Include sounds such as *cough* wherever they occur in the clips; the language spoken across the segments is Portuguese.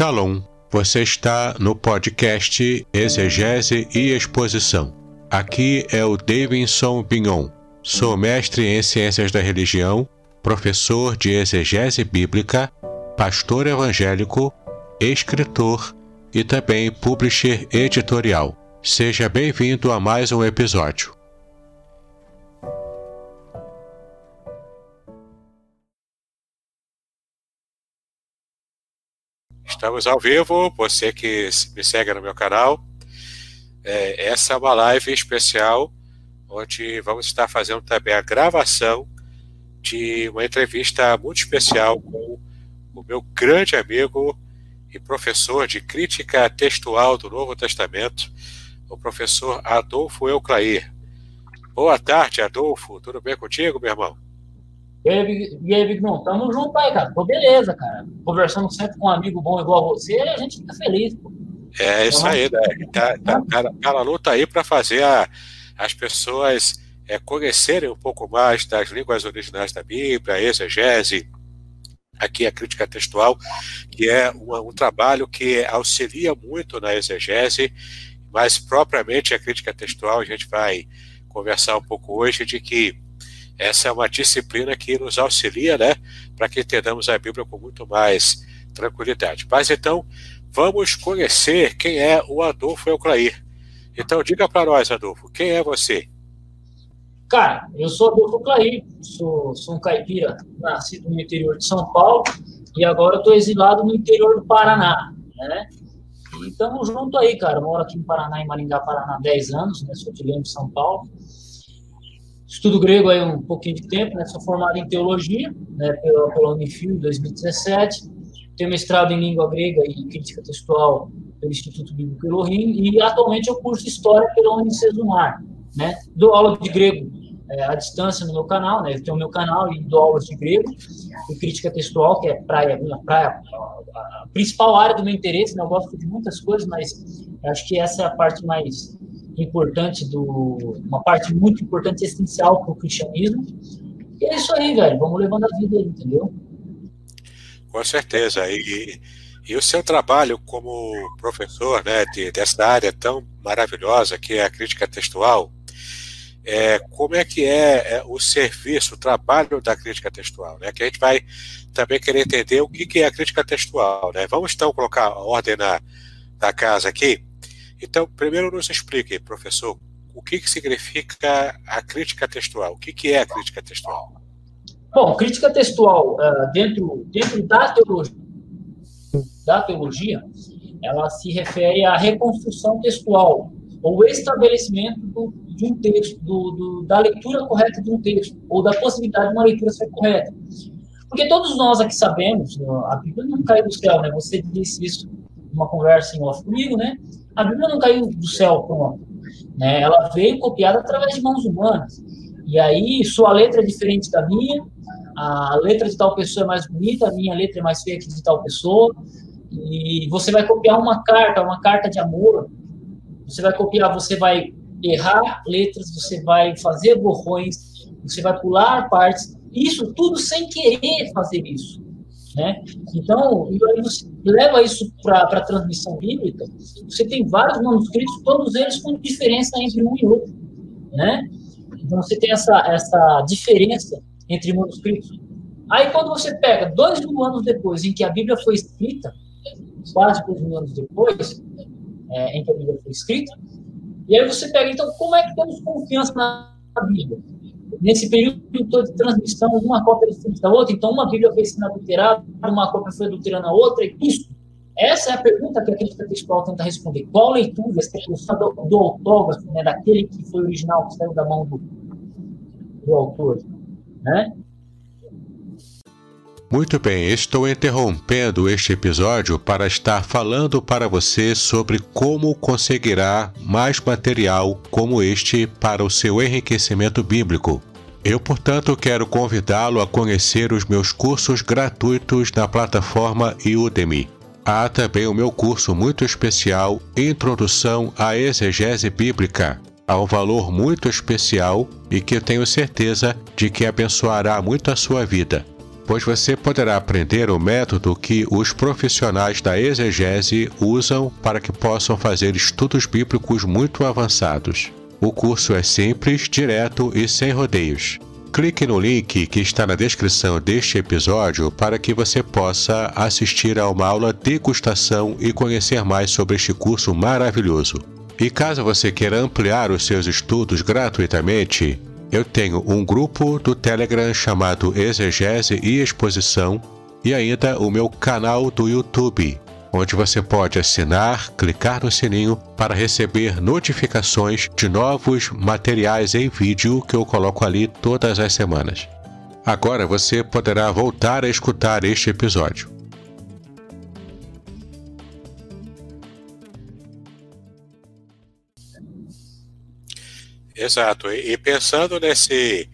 Shalom, você está no podcast Exegese e Exposição. Aqui é o Davidson Pignon. Sou mestre em Ciências da Religião, professor de Exegese Bíblica, pastor evangélico, escritor e também publisher editorial. Seja bem-vindo a mais um episódio. Estamos ao vivo, você que me segue no meu canal. É, essa é uma live especial, onde vamos estar fazendo também a gravação de uma entrevista muito especial com o meu grande amigo e professor de crítica textual do Novo Testamento, o professor Adolfo Euclair. Boa tarde, Adolfo. Tudo bem contigo, meu irmão? E aí, e aí Vignon, tamo junto aí, cara. Pô, beleza, cara. Conversando sempre com um amigo bom igual você, a gente fica feliz, pô. É isso aí, né? Tá, tá, tá, tá na luta aí para fazer a, as pessoas é, conhecerem um pouco mais das línguas originais da Bíblia, a exegese, aqui a crítica textual, que é um trabalho que auxilia muito na exegese, mas propriamente a crítica textual a gente vai conversar um pouco hoje de que essa é uma disciplina que nos auxilia, né, para que entendamos a Bíblia com muito mais tranquilidade. Mas então, vamos conhecer quem é o Adolfo Euclair. Então, diga para nós, Adolfo, quem é você? Cara, eu sou Adolfo Euclair, sou, sou um caipira nascido no interior de São Paulo e agora estou exilado no interior do Paraná, né? E estamos junto aí, cara. moro aqui no Paraná, em Maringá, Paraná, há 10 anos, né? Sou de Leme, São Paulo estudo grego aí um pouquinho de tempo, né? Sou formado em teologia, né? Pela, pela Unifil, em 2017. Tenho mestrado em língua grega e crítica textual pelo Instituto Bíblico Elohim e atualmente eu curso história pela Unicesumar, né? Dou aula de grego é, à distância no meu canal, né? Eu tenho o meu canal e dou aulas de grego e crítica textual, que é praia, minha praia, a principal área do meu interesse, né? Eu gosto de muitas coisas, mas acho que essa é a parte mais importante do uma parte muito importante essencial para o cristianismo. E é isso aí, velho. Vamos levando a vida entendeu? Com certeza. E, e o seu trabalho como professor, né, de, dessa área tão maravilhosa que é a crítica textual, é, como é que é, é, o serviço, o trabalho da crítica textual, né? Que a gente vai também querer entender o que, que é a crítica textual, né? Vamos então colocar a ordem na, na casa aqui. Então, primeiro nos explique, professor, o que, que significa a crítica textual? O que, que é a crítica textual? Bom, crítica textual uh, dentro, dentro da teologia, da teologia, ela se refere à reconstrução textual ou estabelecimento do, de um texto, do, do, da leitura correta de um texto ou da possibilidade de uma leitura ser correta. Porque todos nós aqui sabemos, a Bíblia não caiu do céu, né? Você disse isso numa conversa em off comigo, né? A Bíblia não caiu do céu pronto. Né? Ela veio copiada através de mãos humanas. E aí, sua letra é diferente da minha, a letra de tal pessoa é mais bonita, a minha letra é mais feia que de tal pessoa. E você vai copiar uma carta, uma carta de amor. Você vai copiar, você vai errar letras, você vai fazer borrões, você vai pular partes. Isso tudo sem querer fazer isso. Né? Então, você leva isso para a transmissão bíblica, você tem vários manuscritos, todos eles com diferença entre um e outro. Né? Então, você tem essa, essa diferença entre manuscritos. Aí, quando você pega dois mil anos depois, em que a Bíblia foi escrita, quase dois mil anos depois, é, em que a Bíblia foi escrita, e aí você pega, então, como é que temos confiança na Bíblia? Nesse período todo de transmissão, uma cópia é diferente da outra, então uma Bíblia foi adulterada, uma cópia foi adulterando a outra, e isso. Essa é a pergunta que a crítica textual tenta responder. Qual leitura, é do, do autógrafo, né, daquele que foi original, que saiu da mão do, do autor, né? Muito bem, estou interrompendo este episódio para estar falando para você sobre como conseguirá mais material como este para o seu enriquecimento bíblico. Eu, portanto, quero convidá-lo a conhecer os meus cursos gratuitos na plataforma Udemy. Há também o meu curso muito especial Introdução à Exegese Bíblica, a um valor muito especial e que eu tenho certeza de que abençoará muito a sua vida. Pois você poderá aprender o método que os profissionais da exegese usam para que possam fazer estudos bíblicos muito avançados. O curso é simples, direto e sem rodeios. Clique no link que está na descrição deste episódio para que você possa assistir a uma aula degustação e conhecer mais sobre este curso maravilhoso. E caso você queira ampliar os seus estudos gratuitamente, eu tenho um grupo do Telegram chamado Exegese e Exposição e ainda o meu canal do YouTube, onde você pode assinar, clicar no sininho para receber notificações de novos materiais em vídeo que eu coloco ali todas as semanas. Agora você poderá voltar a escutar este episódio. Exato. E, pensando nesse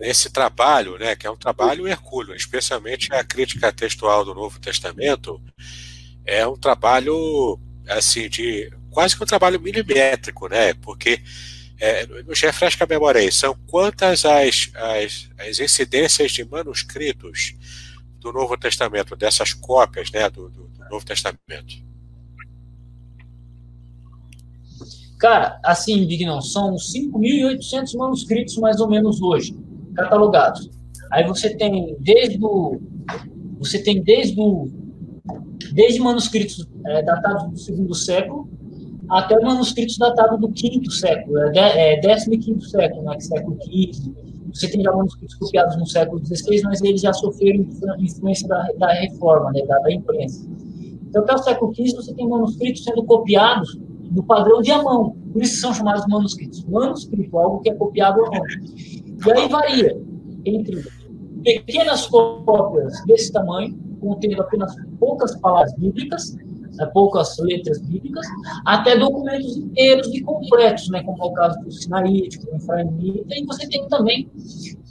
nesse trabalho, né, que é um trabalho hercúleo, especialmente a crítica textual do Novo Testamento, é um trabalho assim de quase que um trabalho milimétrico, né? Porque é, nos refresca a memória aí, são quantas as, as, as incidências de manuscritos do Novo Testamento, dessas cópias né, do, do, do Novo Testamento? Cara, assim, Bignão, são 5.800 manuscritos mais ou menos hoje, catalogados. Aí você tem desde o, você tem desde o desde manuscritos é, datados do segundo século até manuscritos datados do quinto século, é, é décimo e quinto século, né, século XV. Você tem já manuscritos copiados no século XVI, mas eles já sofreram influência da, da reforma, né, da, da, imprensa. Então, até o século XV, você tem manuscritos sendo copiados do padrão de a mão. Por isso são chamados manuscritos. Manuscrito, algo que é copiado à mão. E aí varia entre pequenas cópias desse tamanho, contendo apenas poucas palavras bíblicas, né, poucas letras bíblicas, até documentos inteiros e completos, né, como é o caso do Sinaítico, do Efraimita, e você tem também,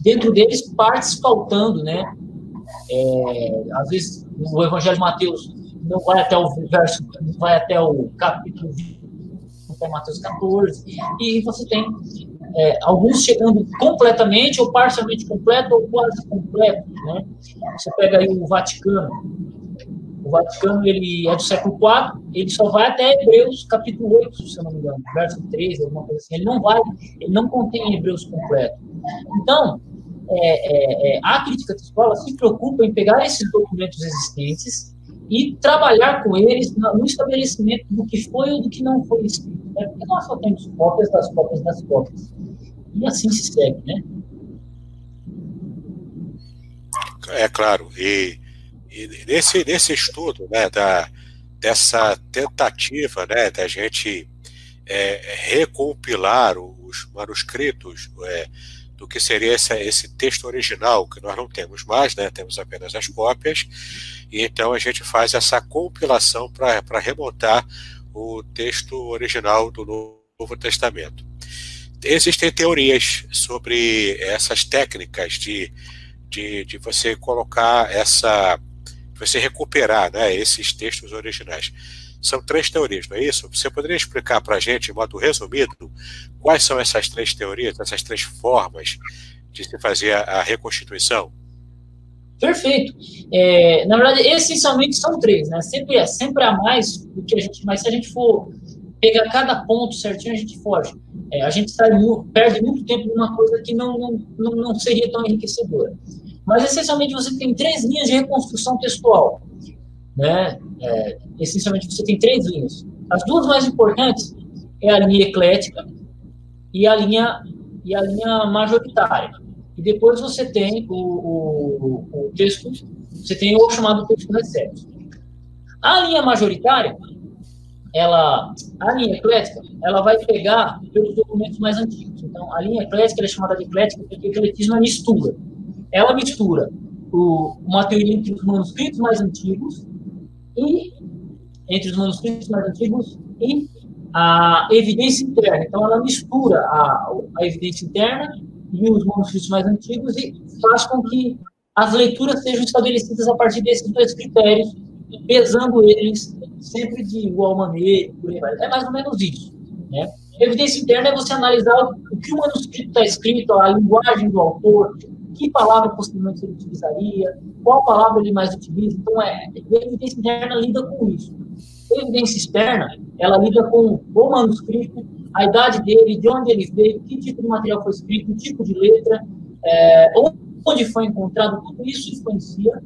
dentro deles, partes faltando, né, é, às vezes o Evangelho de Mateus não vai até o verso, não vai até o capítulo 20, até Mateus 14, e você tem é, alguns chegando completamente ou parcialmente completo ou quase completo, né? Você pega aí o Vaticano. O Vaticano ele é do século IV, ele só vai até Hebreus capítulo 8, se eu não me engano, verso 13, alguma coisa assim. Ele não vai, ele não contém Hebreus completo. Então, é, é, é a crítica textual se preocupa em pegar esses documentos existentes e trabalhar com eles no estabelecimento do que foi ou do que não foi escrito. Né? Porque nós só temos cópias das cópias das cópias. E assim se segue, né? É claro. E, e nesse, nesse estudo, né, da, dessa tentativa né, da gente é, recompilar os manuscritos é, do que seria esse, esse texto original, que nós não temos mais, né, temos apenas as cópias, e então a gente faz essa compilação para remontar o texto original do Novo Testamento existem teorias sobre essas técnicas de, de, de você colocar essa. você recuperar né, esses textos originais. São três teorias, não é isso? Você poderia explicar para a gente, de modo resumido, quais são essas três teorias, essas três formas de se fazer a reconstituição? Perfeito. É, na verdade, essencialmente são três, né? Sempre, é, sempre há mais do que a gente, mas se a gente for pegar cada ponto certinho, a gente foge. É, a gente sai, perde muito tempo numa coisa que não, não, não, não seria tão enriquecedora. Mas, essencialmente, você tem três linhas de reconstrução textual. Né? É, essencialmente, você tem três linhas. As duas mais importantes é a linha eclética e a linha, e a linha majoritária. E depois você tem o, o, o texto, você tem o chamado texto recepto. A linha majoritária ela, a linha eclética, ela vai pegar pelos documentos mais antigos. Então, a linha eclética é chamada de eclética porque o ecletismo é mistura. Ela mistura o, uma teoria entre os manuscritos mais antigos e entre os manuscritos mais antigos e a evidência interna. Então, ela mistura a, a evidência interna e os manuscritos mais antigos e faz com que as leituras sejam estabelecidas a partir desses dois critérios, pesando eles sempre de igual maneira, é mais ou menos isso. Né? Evidência interna é você analisar o que o manuscrito está escrito, a linguagem do autor, que palavra possivelmente ele utilizaria, qual palavra ele mais utiliza. Então, é, a evidência interna lida com isso. A evidência externa, ela lida com o manuscrito, a idade dele, de onde ele veio, que tipo de material foi escrito, que tipo de letra, é, onde foi encontrado, tudo isso influencia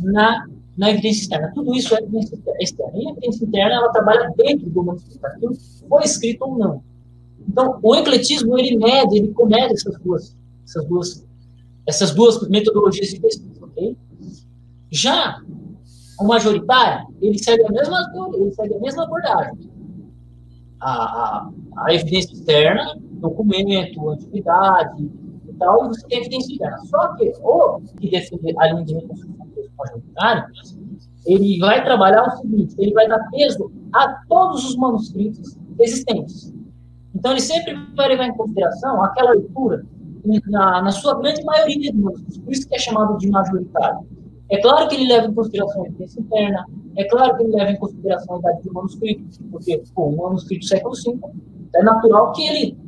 na, na evidência externa. Tudo isso é evidência externa. E a evidência interna, ela trabalha dentro do manuscrito, aquilo foi escrito ou não. Então, o ecletismo, ele mede, ele comede essas duas, essas duas, essas duas metodologias de pesquisa, ok? Já o majoritário, ele segue a mesma ele segue a mesma abordagem. A, a, a evidência externa, documento, antiguidade e tal, e você tem evidência interna. Só que o que defende a linha de reconstrução majoritário, ele vai trabalhar o seguinte, ele vai dar peso a todos os manuscritos existentes. Então, ele sempre vai levar em consideração aquela leitura na, na sua grande maioria de manuscritos, por isso que é chamado de majoritário. É claro que ele leva em consideração a evidência interna, é claro que ele leva em consideração a idade do manuscrito, porque pô, um manuscrito do século V é natural que ele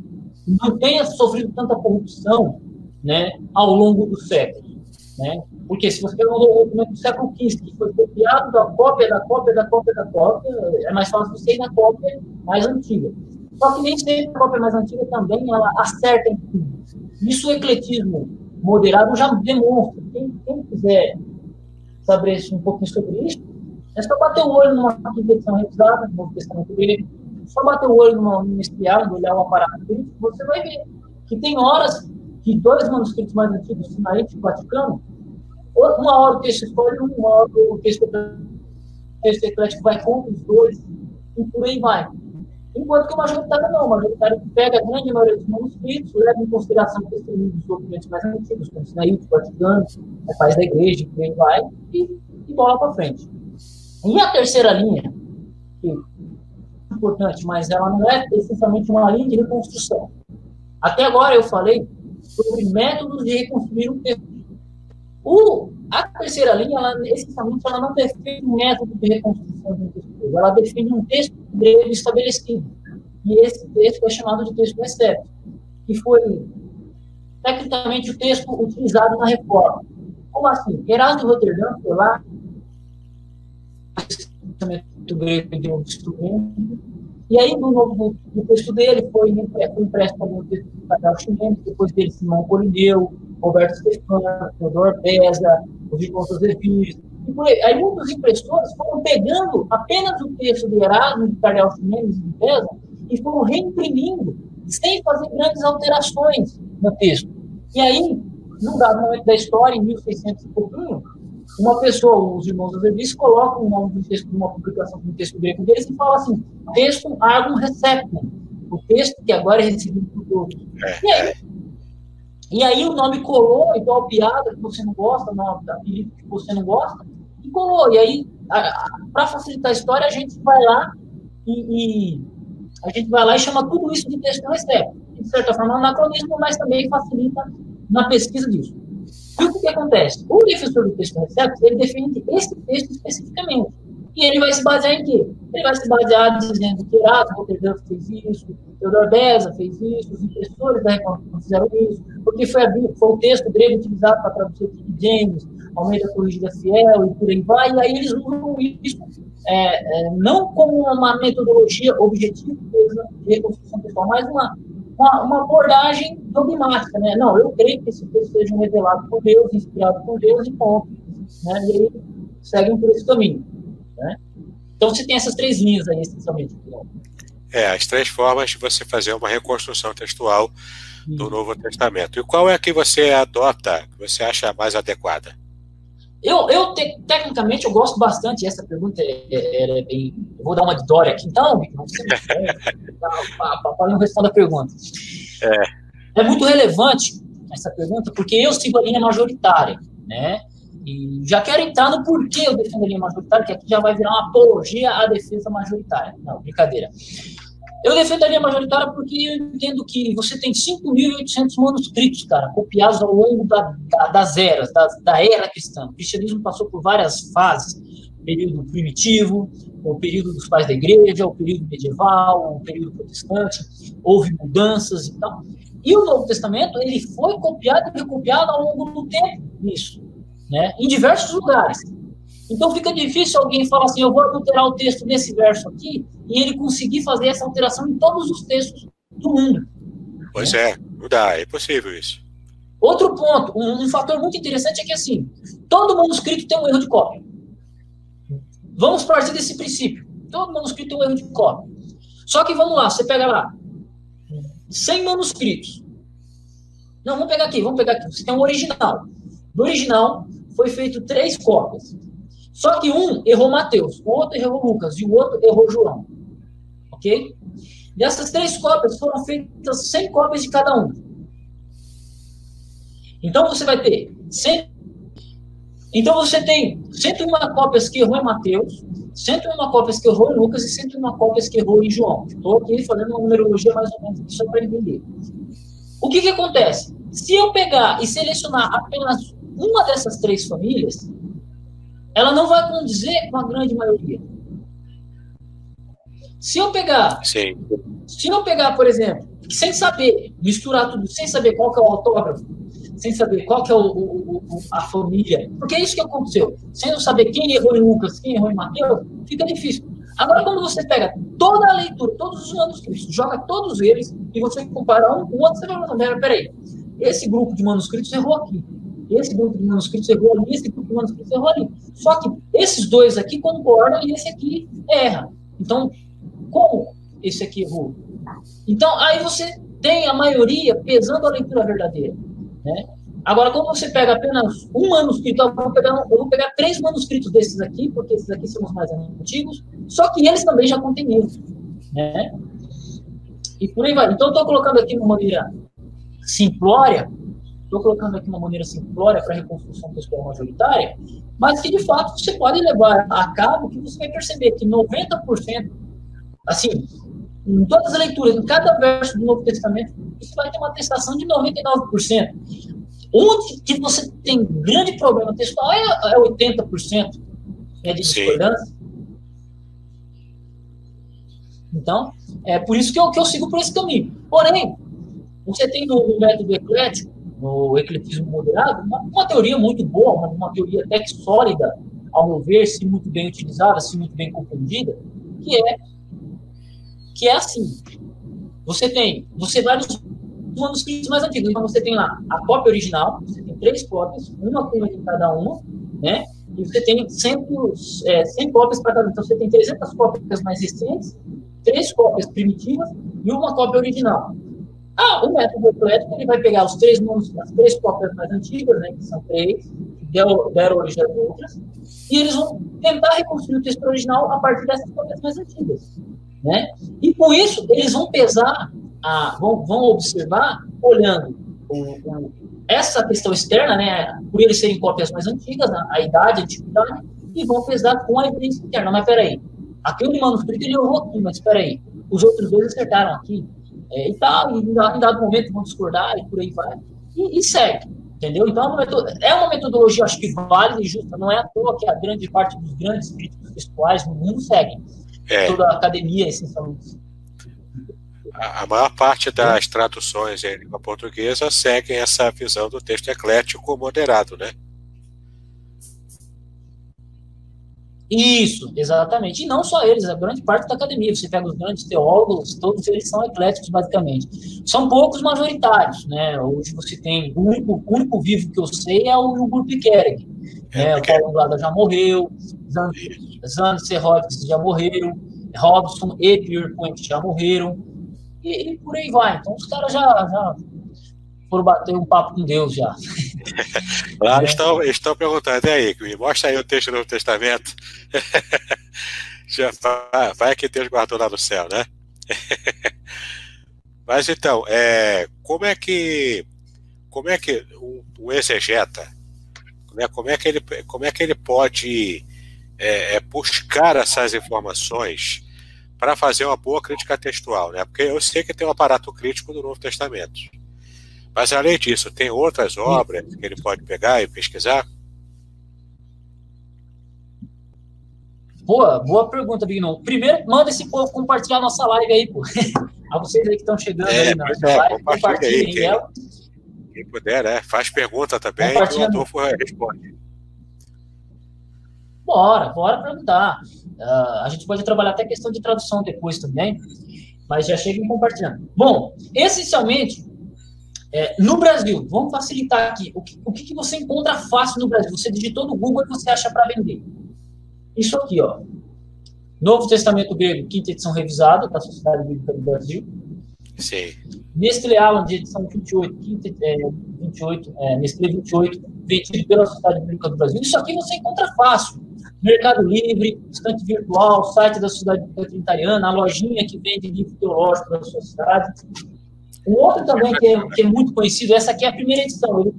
não tenha sofrido tanta corrupção né, ao longo dos séculos. Né? Porque se você pegar um documento do século XV que foi copiado da cópia, da cópia, da cópia, da cópia, é mais fácil você ir na cópia mais antiga. Só que nem sempre a cópia mais antiga também ela acerta em tudo. Isso o ecletismo moderado já demonstra. Quem, quem quiser saber um pouquinho sobre isso, é só bater o olho numa edição revisada, no Novo Testamento dele, só bater o olho numa ministerial, olhar o aparato crítico, você vai ver que tem horas que dois manuscritos mais antigos, Sinaíte e Vaticano, uma hora o texto escolhe uma hora o texto, o texto eclético vai contra os dois, e por aí vai. Enquanto que o majoritário não, o majoritário pega a grande maioria dos manuscritos, leva em consideração testemunhos dos documentos mais antigos, como Sinaíte, Vaticano, é pais da igreja, por vai, e, e bola para frente. E a terceira linha, que é importante, mas ela não é essencialmente uma linha de reconstrução. Até agora eu falei sobre métodos de reconstruir um texto. O, a terceira linha, ela, essencialmente, ela não define um método de reconstrução de texto ela define um texto grego estabelecido. E esse texto é chamado de texto estético, que foi tecnicamente o texto utilizado na reforma. Como assim? Erasmo de Roterdã foi lá, o grego de um instrumento, e aí, no, no, no texto dele, foi, foi impresso algum texto de Gabriel Chimento, depois dele Simão Colineu, Roberto Stefano, Teodoro Pesa, os irmãos Azevirs. Aí muitos impressores foram pegando apenas o texto de Erasmo, de Cardeal Ximenes e de Pesa e foram reimprimindo, sem fazer grandes alterações no texto. E aí, num dado momento da história, em 1600 e pouquinho, uma pessoa, os irmãos Azevis, colocam o nome do texto de uma publicação de um texto grego deles e falam assim, texto argum receptum, o texto que agora é recebido por todos. É. E aí, e aí o nome colou, igual piada que você não gosta, não, apelido que você não gosta, e colou. E aí, para facilitar a história, a gente vai lá e, e, a gente vai lá e chama tudo isso de texto recepto. De certa forma, é anacronismo, mas também facilita na pesquisa disso. E o que, que acontece? O defensor do texto recepto, ele defende esse texto especificamente. E ele vai se basear em quê? Ele vai se basear dizendo que Erasmo Rotterdam fez isso, Beza fez isso, os impressores da Reforma fizeram isso, porque foi, a, foi o texto grego utilizado para traduzir King James, Almeida Corrigida Fiel e por aí vai, e aí eles usam isso é, é, não como uma metodologia objetiva de reconstrução pessoal, mas uma, uma, uma, abordagem dogmática, né? Não, eu creio que esse texto seja revelado por Deus, inspirado por Deus e ponto. Né? E aí seguem por esse caminho. Né? Então você tem essas três linhas aí, essencialmente. É, as três formas de você fazer uma reconstrução textual do Novo Testamento. E qual é a que você adota, que você acha mais adequada? Eu, eu te, tecnicamente, eu gosto bastante. Essa pergunta é, é, é bem. Eu vou dar uma de Dória aqui, então, para *laughs* não responder a pergunta. É. é muito relevante essa pergunta, porque eu sigo a linha majoritária, né? E já quero entrar no porquê eu defendo a linha majoritária, que aqui já vai virar uma apologia à defesa majoritária. Não, brincadeira. Eu defendo a linha majoritária porque eu entendo que você tem 5.800 manuscritos, cara, copiados ao longo da, da, das eras, da, da, era cristã. O cristianismo passou por várias fases, período primitivo, o período dos pais da igreja, o período medieval, o período protestante, houve mudanças e tal. E o Novo Testamento, ele foi copiado e recopiado ao longo do tempo nisso, né? em diversos lugares. Então fica difícil alguém falar assim, eu vou alterar o texto nesse verso aqui, e ele conseguir fazer essa alteração em todos os textos do mundo. Pois é, não dá, é possível isso. Outro ponto, um, um, fator muito interessante é que assim, todo manuscrito tem um erro de cópia. Vamos partir desse princípio. Todo manuscrito tem um erro de cópia. Só que vamos lá, você pega lá 100 manuscritos. Não, vamos pegar aqui, vamos pegar aqui. Você tem um original. Do original foi feito três cópias. Só que um errou Mateus, o outro errou Lucas e o outro errou João. Ok? Dessas três cópias foram feitas 100 cópias de cada um. Então você vai ter 100. Então você tem 101 cópias que errou em Mateus, 101 cópias que errou em Lucas e 101 cópias que errou em João. Estou aqui fazendo uma numerologia mais ou menos só para entender. O que, que acontece? Se eu pegar e selecionar apenas uma dessas três famílias, ela não vai condizer com a grande maioria. Se eu pegar, Sim. se eu pegar, por exemplo, sem saber, misturar tudo, sem saber qual que é o autógrafo, sem saber qual que é o, o, o, a família. Porque é isso que aconteceu. Sem saber quem errou em Lucas, quem errou em Mateus, fica difícil. Agora, quando você pega toda a leitura, todos os manuscritos, joga todos eles e você compara um com o outro, você vai falar, peraí, esse grupo de manuscritos errou aqui, esse grupo de manuscritos errou ali, esse grupo de manuscritos errou ali. Só que esses dois aqui concordam e esse aqui erra. Então, como esse aqui errou? Então, aí você tem a maioria pesando a leitura verdadeira. Né? Agora, quando você pega apenas um manuscrito, eu vou, pegar, eu vou pegar três manuscritos desses aqui, porque esses aqui são os mais antigos, só que eles também já contêm erros. Né? E por aí vai. Então, estou colocando aqui uma maneira simplória, estou colocando aqui uma maneira simplória para a reconstrução textual majoritária, mas que, de fato, você pode levar a cabo que você vai perceber que 90%, assim, em todas as leituras, em cada verso do Novo Testamento, isso vai ter uma atestação de 99%. Onde que você tem grande problema textual é, é 80% né, de discordância. Então, é por isso que eu, que eu sigo por esse caminho. Porém, você tem no, no método eclético, no ecletismo moderado, uma, uma, teoria muito boa, uma, uma teoria até que sólida, ao meu ver, se muito bem utilizada, se muito bem compreendida, que é que é assim. Você tem, você vai nos manuscritos mais antigos. Então você tem lá a cópia original, você tem três cópias, uma cópia de cada uma, né? E você tem 100, é, 100 cópias para cada. Então você tem 300 cópias mais recentes, três cópias primitivas e uma cópia original. Ah, o método eclético ele vai pegar os três as três cópias mais antigas, né, que são três, que deram, deram origem às outras, e eles vão tentar reconstruir o texto original a partir dessas cópias mais antigas. Né? E com isso, eles vão pesar, a, vão, vão observar, olhando o, o, essa questão externa, né, por eles serem cópias mais antigas, a, a idade, a antiguidade, e vão pesar com a evidência interna. Mas peraí, aquele manuscrito ele errou aqui, mas peraí, os outros dois acertaram aqui, é, e tal, e em dado momento vão discordar, e por aí vai, e, e segue. Entendeu? Então, é uma, metodologia, é uma metodologia, acho que válida e justa. Não é à toa que a grande parte dos grandes críticos textuais no mundo seguem é. toda a academia, essencialmente. A, a maior parte das traduções em língua portuguesa seguem essa visão do texto eclético moderado, né? Isso, exatamente. E não só eles, a grande parte da academia. Você pega os grandes teólogos, todos eles são ecléticos, basicamente. São poucos majoritários, né? Hoje você tem, o único, o único vivo que eu sei é o Hugo Piquereg. É, né? O Paulo Anglada já morreu, Zan Serrotes já morreram, Robson e Pierpoint já morreram, e, e, por aí vai. Então os caras já, já foram bater um papo com Deus já. *laughs* Lá é. estão, estão perguntando, e aí, mostra aí o texto do Novo Testamento. *laughs* já vai, vai que Deus guardou lá no céu, né? *laughs* Mas então, é, como é que como é que o, o exegeta, né, como é que ele como é que ele pode é, é buscar essas informações para fazer uma boa crítica textual, né? Porque eu sei que tem um aparato crítico do Novo Testamento. Mas além disso, tem outras obras que ele pode pegar e pesquisar? Boa, boa pergunta, Bignon. Primeiro, manda esse povo compartilhar a nossa live aí, pô. *laughs* a vocês aí que estão chegando é, aí na é, live, compartilhem aí, quem, ela. Quem puder, né? Faz pergunta também que o Adolfo responde. Bora, bora perguntar. Uh, a gente pode trabalhar até questão de tradução depois também, mas já chega compartilhando. Bom, essencialmente, é, no Brasil, vamos facilitar aqui. O que, o que, você encontra fácil no Brasil? Você digitou no Google e você acha para vender. Isso aqui, ó. Novo Testamento Grego, quinta edição revisada, da Sociedade Bíblica do Brasil. Sim. Nestlé Allen, de edição 28, quinta, é, 28, é, Nestlé 28, vendido pela Sociedade Bíblica do Brasil. Isso aqui você encontra fácil. Mercado Livre, estante virtual, site da Sociedade Bíblica Trinitariana, a lojinha que vende livro teológico da sua cidade. Um outro também que é, que é, muito conhecido, essa aqui é a primeira edição. Ele,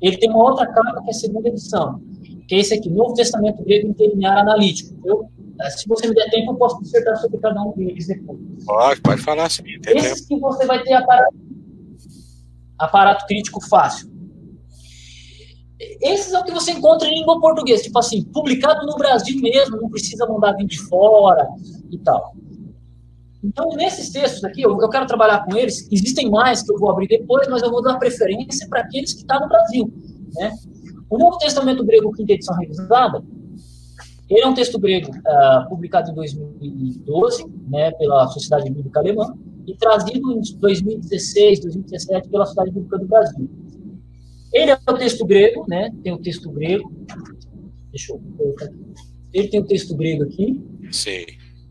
ele tem uma outra capa que é a segunda edição, que é esse aqui, Novo Testamento Grego Interlinear Analítico. Eu, eh, se você me der tempo, eu posso dissertar sobre cada um deles depois. Pode, pode falar sim. Esses que você vai ter aparato, aparato crítico fácil. Esses é o que você encontra em língua portuguesa, tipo assim, publicado no Brasil mesmo, não precisa mandar vir de fora e tal. Então, nesses textos aqui, eu, eu, quero trabalhar com eles. Existem mais que eu vou abrir depois, mas eu vou dar preferência para aqueles que estão tá no Brasil. Né? O Novo Testamento Grego, quinta edição revisada, ele é um texto grego uh, publicado em 2012 né, pela Sociedade Bíblica Alemã e trazido em 2016, 2017 pela Sociedade Bíblica do Brasil. Ele é o texto grego, né? Tem o texto grego. Deixa eu colocar aqui. Ele tem o texto grego aqui. Sim.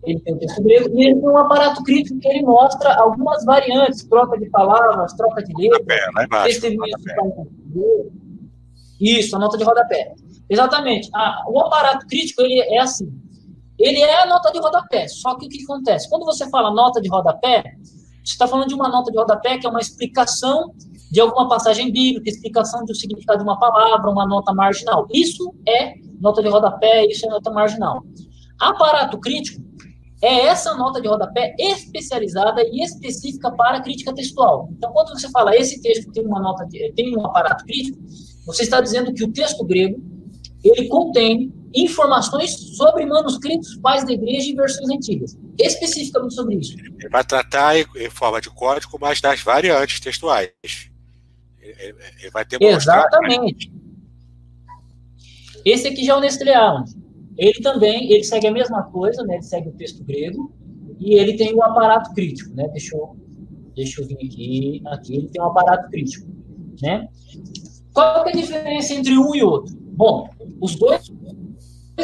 Ele tem o texto grego e ele tem um aparato crítico que ele mostra algumas variantes, troca de palavras, troca de letras, testemunhos Isso, a nota de rodapé. Exatamente. Ah, o aparato crítico ele é assim. Ele é a nota de rodapé. Só que o que acontece? Quando você fala nota de rodapé, você está falando de uma nota de rodapé que é uma explicação de alguma passagem bíblica, explicação do significado de uma palavra, uma nota marginal. Isso é nota de rodapé, isso é nota marginal. Aparato crítico é essa nota de rodapé especializada e específica para crítica textual. Então, quando você fala esse texto tem uma nota tem um aparato crítico, você está dizendo que o texto grego ele contém informações sobre manuscritos pais da igreja e versões antigas, especificamente sobre isso. Ele vai tratar em forma de código, mas das variantes textuais. Ele vai ter Exatamente. Esse aqui já é o Nestlé Ele também, ele segue a mesma coisa, né? Ele segue o texto grego e ele tem o aparato crítico, né? Deixa eu, deixa eu vir aqui, aqui ele tem um aparato crítico, né? Qual é a diferença entre um e outro? Bom, os dois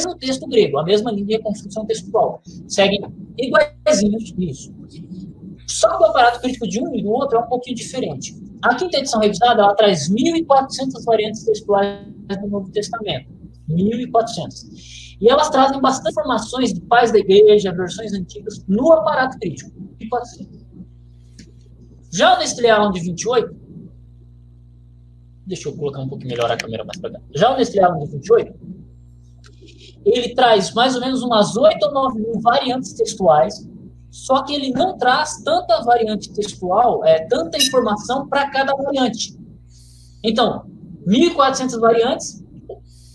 o texto grego, a mesma linha de construção textual, seguem iguaizinhos nisso. Só que o aparato crítico de um e do outro é um pouquinho diferente. A quinta edição revisada ela traz 1.400 variantes textuais do Novo Testamento. 1.400. E elas trazem bastante informações de pais da igreja, versões antigas, no aparato crítico. 1.400. Já o Nestlé Allen de 28, deixa eu colocar um pouquinho melhor a câmera mais para cá. Já o Nestlé Allen de 28, ele traz mais ou menos umas 8 ou 9 mil variantes textuais só que ele não traz tanta variante textual, é, tanta informação para cada variante. Então, 1.400 variantes,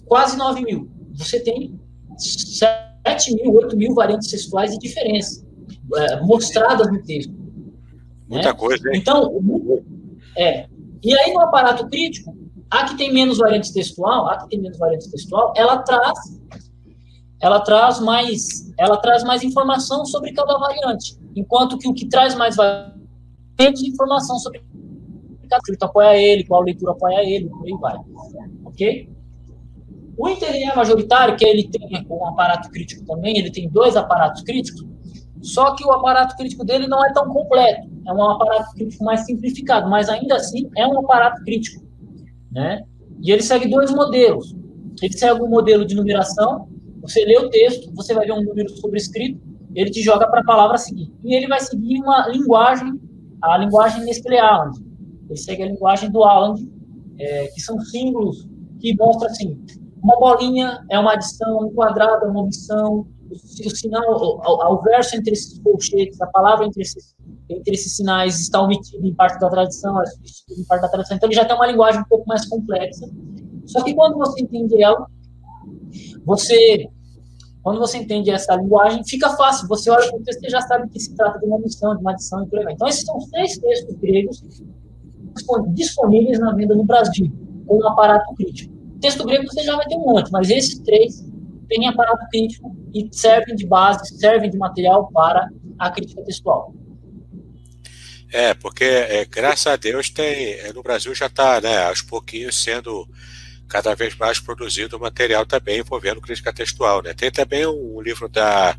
quase 9 mil. Você tem 7 mil, 8 mil variantes textuais de diferença, é, mostradas no texto. Muita né? coisa, hein? Então, é. E aí, no aparato crítico, a que tem menos variante textual, a que tem menos variante textual, ela traz ela traz mais, ela traz mais informação sobre cada variante, enquanto que o que traz mais variante é informação sobre cada escrito apoia ele, qual leitura apoia ele, por aí vai. Ok? O interlinear majoritário, que ele tem um aparato crítico também, ele tem dois aparatos críticos, só que o aparato crítico dele não é tão completo. É um aparato crítico mais simplificado, mas ainda assim é um aparato crítico. Né? E ele segue dois modelos. Ele segue o um modelo de numeração, você lê o texto, você vai ver um número sobrescrito, ele te joga para a palavra seguinte. E ele vai seguir uma linguagem, a linguagem Nestlé Aland. Ele segue a linguagem do Aland, é, que são símbolos que mostram assim, uma bolinha é uma adição, um quadrado é uma omissão, o, sinal, o, verso entre esses colchetes, a palavra entre esses, entre esses sinais está omitido em parte da tradição, é substituído em parte da tradição. Então ele já tem uma linguagem um pouco mais complexa. Só que quando você entende ela, você Quando você entende essa linguagem, fica fácil. Você olha para o texto e já sabe que se trata de uma missão, de uma adição e por aí Então, esses são os três textos gregos disponíveis na venda no Brasil, com um aparato crítico. Texto grego você já vai ter um monte, mas esses três têm aparato crítico e servem de base, servem de material para a crítica textual. É, porque é, graças a Deus tem, é, no Brasil já está, né, aos pouquinhos sendo cada vez mais produzido material também envolvendo crítica textual, né? Tem também um livro da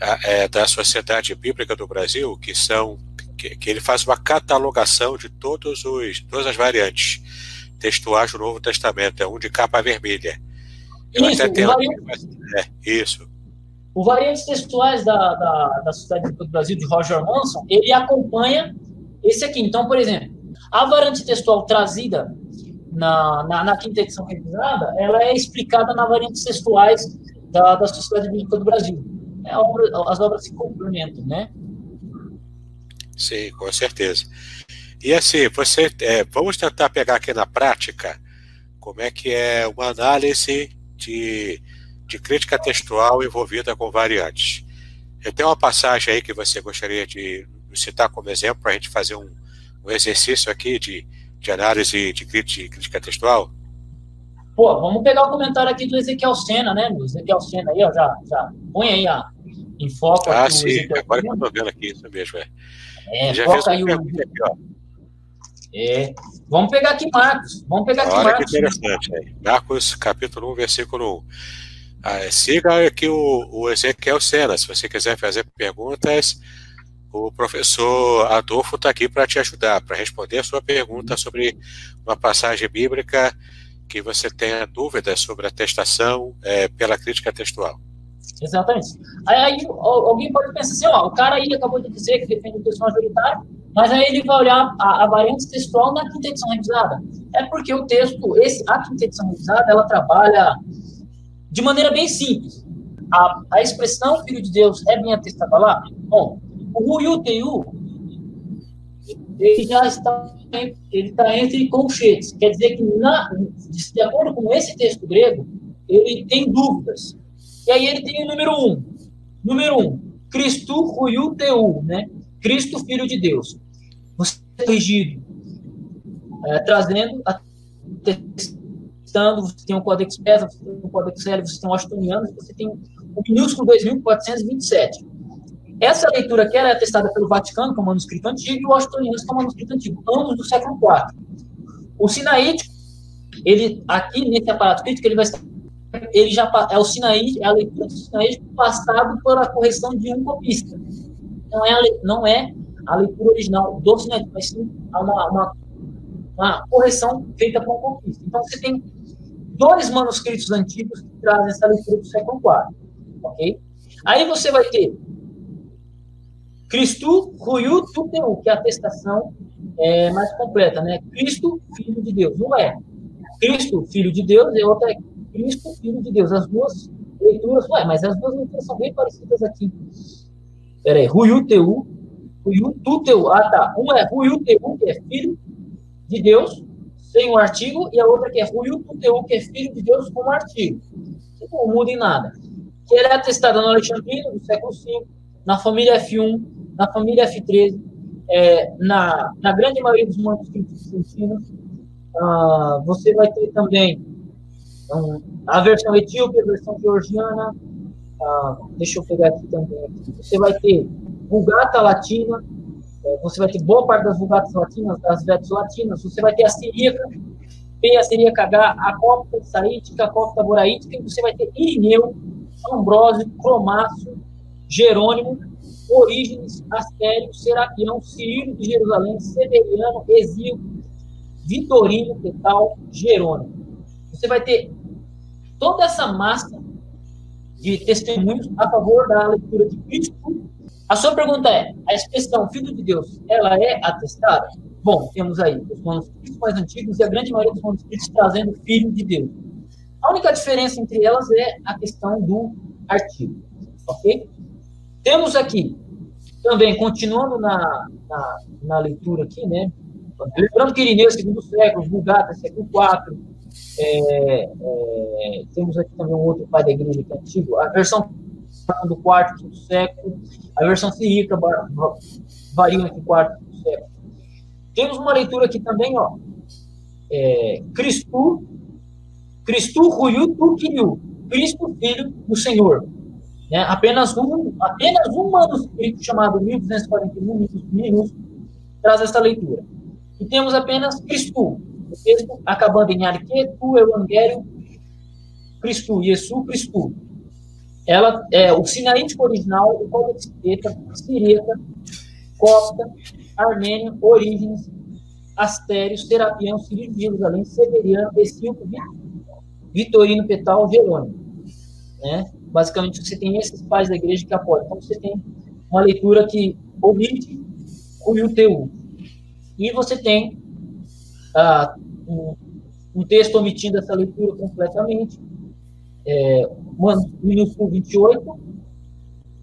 a, é, da Sociedade Bíblica do Brasil que são que, que, ele faz uma catalogação de todos os todas as variantes textuais do Novo Testamento, é um de capa vermelha. Eu isso, até tenho, variante... é, isso. O Variantes Textuais da, da, da Sociedade do Brasil, de Roger Manson, ele acompanha esse aqui. Então, por exemplo, a variante textual trazida na, na, na quinta edição revisada, ela é explicada na variantes textuais da, da Sociedade Bíblica do Brasil. É obra, as obras se complementam, né? Sim, com certeza. E assim, você, é, vamos tentar pegar aqui na prática como é que é uma análise de de crítica textual envolvida com variantes. Tem uma passagem aí que você gostaria de citar como exemplo para a gente fazer um, um, exercício aqui de, de análise de crítica, de crítica textual? Pô, vamos pegar o comentário aqui do Ezequiel Sena, né? Do Ezequiel Sena aí, ó, já, já põe aí a, em foco. Ah, sim, agora que eu estou vendo aqui, isso mesmo, é. É, já foca aí o... Aqui, ó. É, vamos pegar aqui Marcos, vamos pegar aqui Olha Marcos. que interessante, aí. Marcos, capítulo 1, versículo 1. Ah, siga aqui o, o Ezequiel Sena. Se você quiser fazer perguntas, o professor Adolfo está aqui para te ajudar, para responder a sua pergunta sobre uma passagem bíblica que você tenha dúvidas sobre a testação é, pela crítica textual. Exatamente. Aí, aí, alguém pode pensar assim, ó, o cara aí acabou de dizer que defende o texto majoritário, mas aí ele vai olhar a, a variante textual na quinta edição revisada. É porque o texto, esse, a quinta edição revisada, ela trabalha de maneira bem simples. A, a expressão Filho de Deus é bem atestada lá? Bom, o Ruyuteyu, ele já está, ele entre colchetes. Quer dizer que, na, de acordo com esse texto grego, ele tem dúvidas. E aí ele tem o número um. Número um, Cristo Ruyuteu, né? Cristo, Filho de Deus. Corrigido, é, trazendo a citando, você tem o Codex PESA, você tem o Codex L, você tem o Washingtoniano, você tem o minúsculo 2427. Essa leitura aqui é atestada pelo Vaticano, que é o manuscrito antigo, e o Washingtoniano, que é o manuscrito antigo, ambos do século IV. O Sinaítico, ele, aqui nesse aparato crítico, ele vai ele já é o Sinaí, é a leitura do Sinaítico passado por a correção de um copista. Não é não é a leitura original do Sinaítico, mas sim uma, uma, uma correção feita por um copista. Então, você tem dois manuscritos antigos que trazem essa leitura do século IV. Ok? Aí você vai ter Cristo, Ruyu, Tuteu, que é a atestação é, mais completa, né? Cristo, Filho de Deus. Não é Cristo, Filho de Deus, e outra é Cristo, Filho de Deus. As duas leituras, ué, mas as duas leituras são bem parecidas aqui. Peraí, Ruyu, Teu, Ruyu, Tuteu. Ah, tá. Um é Ruyu, Teu, que é Filho de Deus, tem um artigo, e a outra que é Rui Tuteu, que é filho de Deus, com um artigo. Não muda em nada. Que ele é atestada no Alexandrino, do século V, na família F1, na família F13, é, na, na grande maioria dos manuscritos bizantinos. Uh, você vai ter também um, a versão etíope, a versão georgiana. Uh, deixa eu pegar aqui também. Você vai ter Vulgata Latina, é, você vai ter boa parte das vulgatas latinas, das vetos latinas, você vai ter a siríaca, tem a siríaca H, a cópita saítica, a cópita boraítica, você vai ter Irineu, Ambrósio, Cromácio, Jerônimo, Orígenes, Astério, Serapião, Cirilo de Jerusalém, Severiano, Exílio, Vitorino, Petal, Jerônimo. Você vai ter toda essa massa de testemunhos a favor da leitura de Cristo a sua pergunta é: a expressão Filho de Deus, ela é atestada? Bom, temos aí os manuscritos mais antigos e a grande maioria dos manuscritos trazendo Filho de Deus. A única diferença entre elas é a questão do artigo, ok? Temos aqui, também, continuando na, na, na leitura aqui, né? Lembrando que Irineu, segundo século, Vulgata, século IV, É, é, temos aqui também um outro pai da igreja que é antigo, a versão do quarto, século, a versão sírica varia entre quarto e quinto século. Temos uma leitura aqui também, ó, é, Cristo, Cristo Ruyu Tukiryu, Cristo Filho do Senhor. Né? Apenas, um, apenas um manuscrito chamado 1241 minúsculo traz essa leitura. E temos apenas Cristo, o texto acabando em Arque, tu, Evangelho, Cristo, Yesu, Cristo. Ela é o sinaítico original, o código Sireta, Sireta, Copta, Armênio, Orígenes, Astérios, Serapião, Cirilo de Severiano, Escilco, Vitorino, Petal, Jerônimo. Né? Basicamente, você tem esses pais da igreja que apoiam. Então, você tem uma leitura que omite o UTU. E você tem ah, um, um, texto omitindo essa leitura completamente. É, minúsculo 28,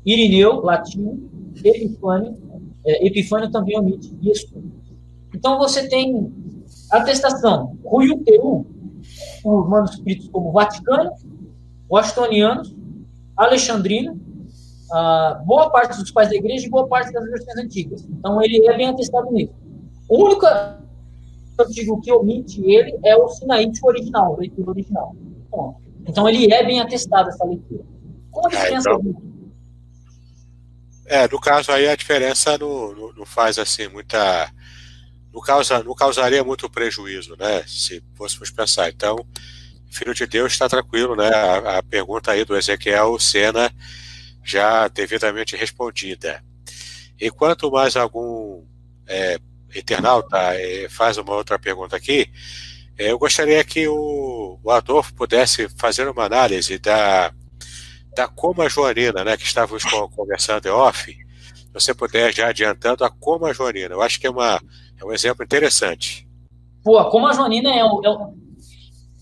Irineu, latim, Epifânio, é, Epifânio também omite. Então você tem atestação, Rui UTU, os manuscritos como Vaticano, washingtonianos, alexandrino, uh, boa parte dos pais da igreja e boa parte das versões antigas. Então, ele é bem atestado nisso. O único antigo que omite ele é o sinaítico original, a leitura original. Bom, então, ele é bem atestado, essa leitura. Qual a diferença? É, então, é no caso aí, a diferença não, não, não faz, assim, muita... Não, causa, não causaria muito prejuízo, né? Se fôssemos pensar. Então, Filho de Deus está tranquilo, né? A, a, pergunta aí do Ezequiel Sena já devidamente respondida. Enquanto mais algum é, internauta é, faz uma outra pergunta aqui, é, eu gostaria que o, o Adolfo pudesse fazer uma análise da, da Coma Joanina, né, que estávamos conversando em off, você puder já adiantando a Coma Joanina. Eu acho que é, uma, é um exemplo interessante. Pô, a Coma Joanina é, o, é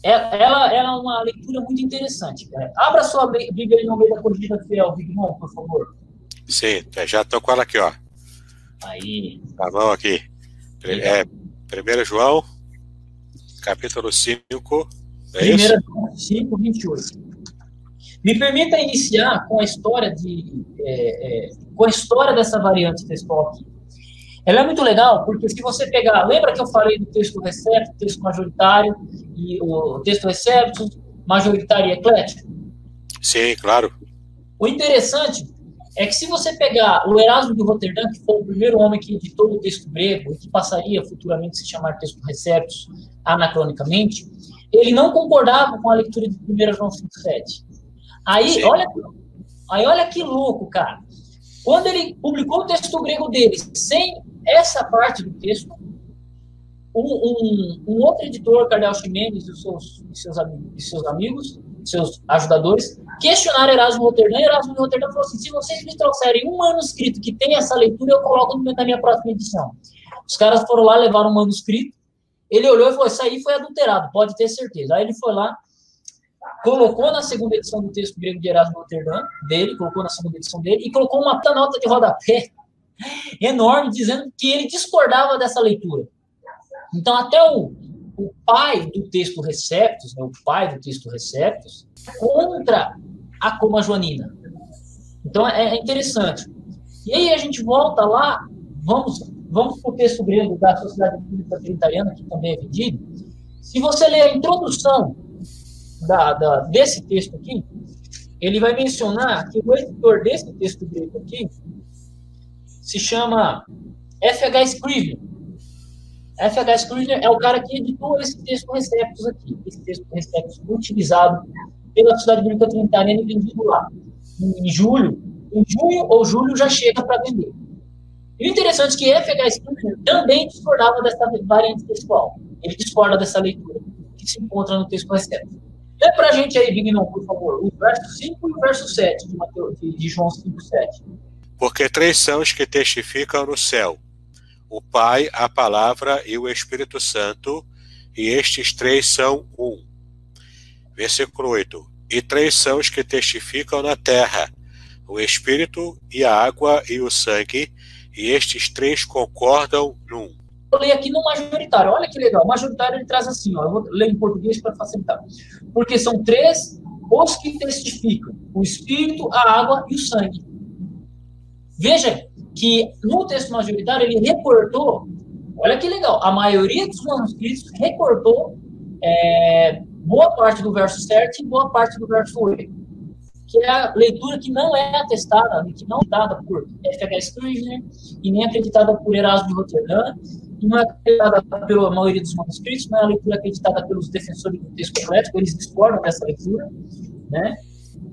é, ela, é uma leitura muito interessante. Cara. Abra sua Bíblia no meio da corrigida fiel, Vignon, por favor. Sim, é, já estou com ela aqui, ó. Aí. Tá bom aqui. É, 1 João, capítulo 5. É 1 João 5, 28. Me permita iniciar com a história de é, é, com a história dessa variante textual aqui. Ela é muito legal, porque se você pegar, lembra que eu falei do texto recepto, texto majoritário, e o texto recepto, majoritário e eclético? Sim, claro. O interessante é que se você pegar o Erasmo de Roterdã, que foi o primeiro homem que editou o texto grego, e que passaria futuramente a se chamar texto receptos anacronicamente, ele não concordava com a leitura de 1 João 5,7. Aí, olha, aí olha que louco, cara. Quando ele publicou o texto grego dele sem essa parte do texto, um, um, um outro editor, Cardeal Ximenes e seus, e seus, e seus amigos, seus ajudadores, questionaram Erasmo Roterdã, e Erasmo Roterdã falou assim, se vocês me trouxerem um manuscrito que tem essa leitura, eu coloco na minha próxima edição. Os caras foram lá, levaram um manuscrito, ele olhou e falou, isso aí foi adulterado, pode ter certeza. Aí ele foi lá, colocou na segunda edição do texto grego de Erasmo Roterdã, dele, colocou na segunda edição dele, e colocou uma nota de rodapé *laughs* enorme, dizendo que ele discordava dessa leitura. Então, até o, o pai do texto Receptos, né, o pai do texto Receptos, contra a Coma Joanina. Então, é, é interessante. E aí a gente volta lá, vamos, vamos para o texto grego da Sociedade Bíblica Trinitariana, que também é vendido. Se você ler a introdução da, da, desse texto aqui, ele vai mencionar que o editor desse texto grego aqui se chama F.H. Scrivener. F.H. Scrivener é o cara que editou esse texto Receptos aqui, esse texto Receptos utilizado pela Sociedade Bíblica Trinitariana e vendido lá. Em julho, em junho ou julho já chega para vender. E o interessante é que F.H. Scrivener também discordava dessa variante textual. Ele discorda dessa leitura que se encontra no texto Receptos. Lê para a gente aí, Vignon, por favor, o verso 5 e o verso 7 de, Mateus, de João 5, 7. Porque três são os que testificam no céu: o Pai, a Palavra e o Espírito Santo, e estes três são um. Versículo 8: E três são os que testificam na terra: o Espírito e a água e o sangue, e estes três concordam num. ler aqui no majoritário. Olha que legal. O majoritário ele traz assim, ó, eu vou ler em português para facilitar. Porque são três os que testificam: o espírito, a água e o sangue. Veja que no texto majoritário ele recortou, olha que legal, a maioria dos manuscritos recortou é, boa parte do verso 7 e boa parte do verso 8 que é a leitura que não é atestada, que não é dada por F.H. Sturgeon e nem acreditada por Erasmo de Roterdã, e não é acreditada pela maioria dos manuscritos, não é a leitura acreditada pelos defensores do texto eclético, eles discordam dessa leitura, né?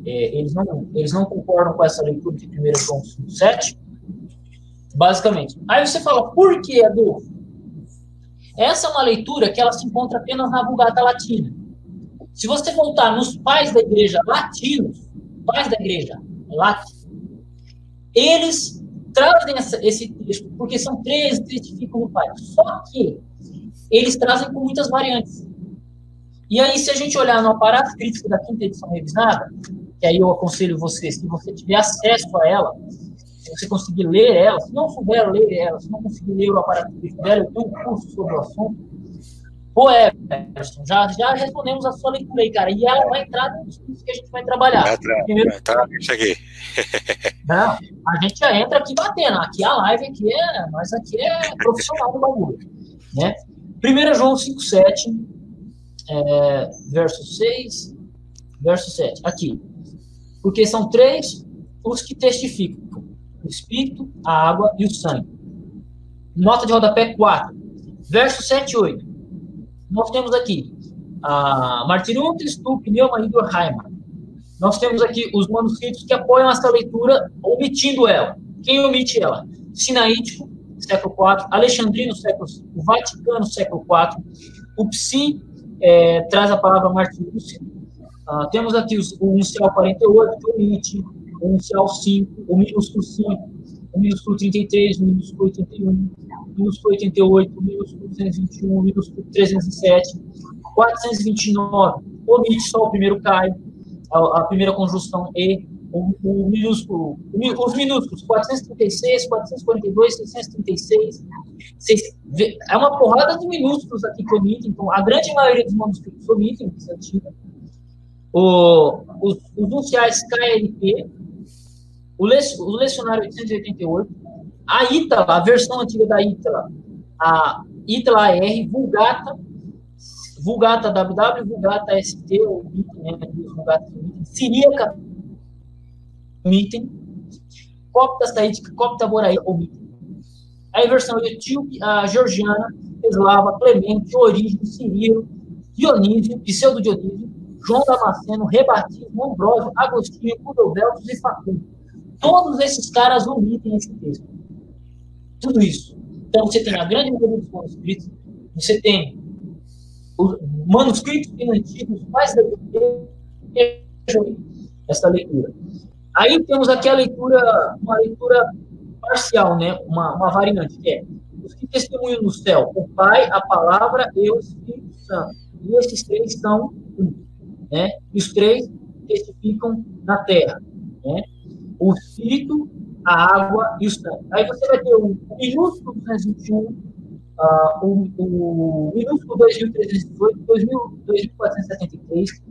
É, eles, não, eles não concordam com essa leitura de 1 João 7, basicamente. Aí você fala, por que, Adolfo? Essa é uma leitura que ela se encontra apenas na Vulgata Latina. Se você voltar nos pais da igreja latinos, pais da igreja latina, eles trazem essa, esse texto, porque são três testificam no Pai. Só que eles trazem com muitas variantes. E aí, se a gente olhar no aparato crítico da quinta edição revisada, que aí eu aconselho você, se você tiver acesso a ela, se você conseguir ler ela, se não souber ler ela, se não conseguir ler o aparato dela, eu tenho um curso sobre o assunto, Pô, Everson, já, já respondemos a sua leitura aí, cara. E ela vai entrar nos cursos que a gente vai trabalhar. Vai entrar, Primeiro, vai entrar, cheguei. *laughs* Não, a gente já entra aqui batendo. Aqui a live aqui é. Nós aqui é profissional do bagulho. Né? 1 João 5, 7, é, verso 6, verso 7. Aqui. Porque são três os que testificam: o Espírito, a água e o sangue. Nota de rodapé 4. Verso 7 e 8 nós temos aqui a Stuck, Neumann e Durkheim. Nós temos aqui os manuscritos que apoiam essa leitura, omitindo ela. Quem omite ela? Sinaítico, século IV, Alexandrino, século o Vaticano, século IV, o Psi é, traz a palavra Martin Lúcio. Uh, temos aqui o inicial 48, que omite, inicial 5, o minúsculo 5, o minúsculo 33, o minúsculo 81, minúsculo 88, minúsculo 221, minúsculo 307, 429, omite só o primeiro cai, a, a primeira conjunção E, o, o minúsculo, os minúsculos 436, 442, 636, é uma porrada de minúsculos aqui que omitem, então a grande maioria dos manuscritos omitem antigo. O, os, os KLP, o, o lecionário 888, a Itala, a versão antiga da Itala, a Itala R, Vulgata, Vulgata WW, Vulgata ST, ou Item, né, Vulgata Siríaca, Item, Copta Saídica, Copta Boraí, ou Item. A versão etíope, a georgiana, eslava, Clemente, Orígeno, Cirilo, Dionísio, Pseudo Dionísio, João Damasceno, Rebatismo, Ambrósio, Agostinho, Cudoveltos e Facundo. Todos esses caras omitem esse texto tudo isso. Então, você tem a grande maioria dos manuscritos, você tem os manuscritos antigos mais essa leitura. Aí temos aqui a leitura, uma leitura parcial, né? uma, uma variante, que é os que testemunham no céu, o Pai, a Palavra e o Espírito Santo. E esses três são um. Né? E os três testificam na terra. Né? O Espírito, a água e o sangue. Aí você vai ter o minúsculo 221, uh, o, o minúsculo 2318, 2473.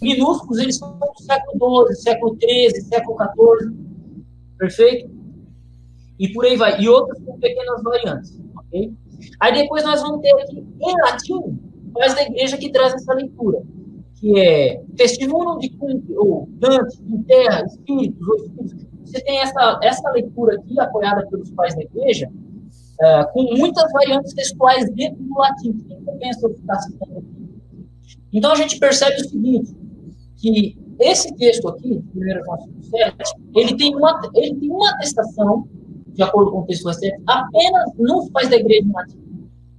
Minúsculos, eles são do século XII, século XIII, século XIV, perfeito? E por aí vai. E outros com pequenas variantes, ok? Aí depois nós vamos ter aqui, em latim, mais da igreja que traz essa leitura que é testemunho de ou Dante, em terra, espíritos ou espíritos, você tem essa, essa leitura aqui, apoiada pelos pais da igreja, é, com muitas variantes textuais dentro do latim, que compensa ficar citando aqui. Então, a gente percebe o seguinte, que esse texto aqui, 1 João 7, ele tem uma, ele tem uma atestação, de acordo com o texto recente, apenas nos pais da igreja latim.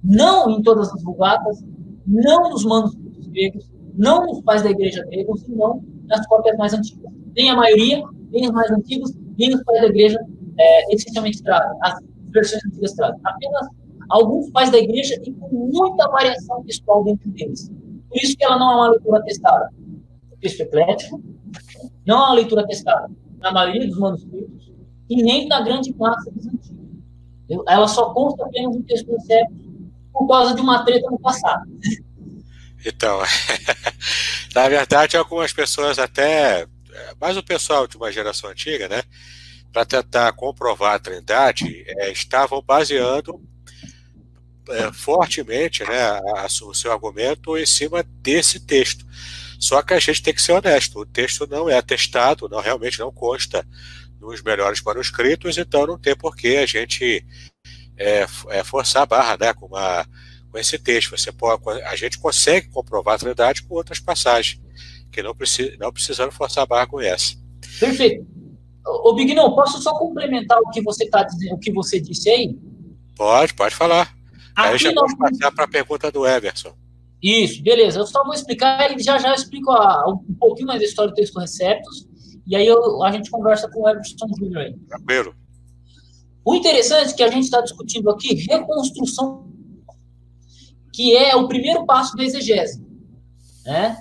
Não em todas as vulgatas, não nos manuscritos gregos, não nos pais da igreja gregos, senão nas cópias mais antigas. Nem a maioria, nem os mais antigos, nem os pais da igreja é, essencialmente trazem, as versões antigas trazem. Apenas alguns pais da igreja e com muita variação textual dentro deles. Por isso que ela não é uma leitura testada. O texto eclético não é uma leitura testada na maioria dos manuscritos e nem na grande massa dos antigos. Ela só consta apenas no texto Receptos por causa de uma treta no passado. Então, *laughs* na verdade, algumas pessoas até, mais o pessoal de uma geração antiga, né, para tentar comprovar a trindade, é, estavam baseando é, fortemente né, a, a, o seu argumento em cima desse texto. Só que a gente tem que ser honesto, o texto não é atestado, não realmente não consta nos melhores manuscritos, então não tem por que a gente é, é, forçar a barra né, com, uma, com esse texto. Você pode, a gente consegue comprovar a trindade com outras passagens, que não, precisa, não precisando forçar a barra com essa. Perfeito. Ô, Bignão, posso só complementar o que você tá dizendo, o que você disse aí? Pode, pode falar. Aqui aí já nós... vamos passar para a pergunta do Everson. Isso, beleza. Eu só vou explicar e já já explico a, um pouquinho mais da história do texto Receptos, e aí eu, a gente conversa com o Everson Júnior aí. Tranquilo. O interessante é que a gente está discutindo aqui reconstrução, que é o primeiro passo da exegese. Né?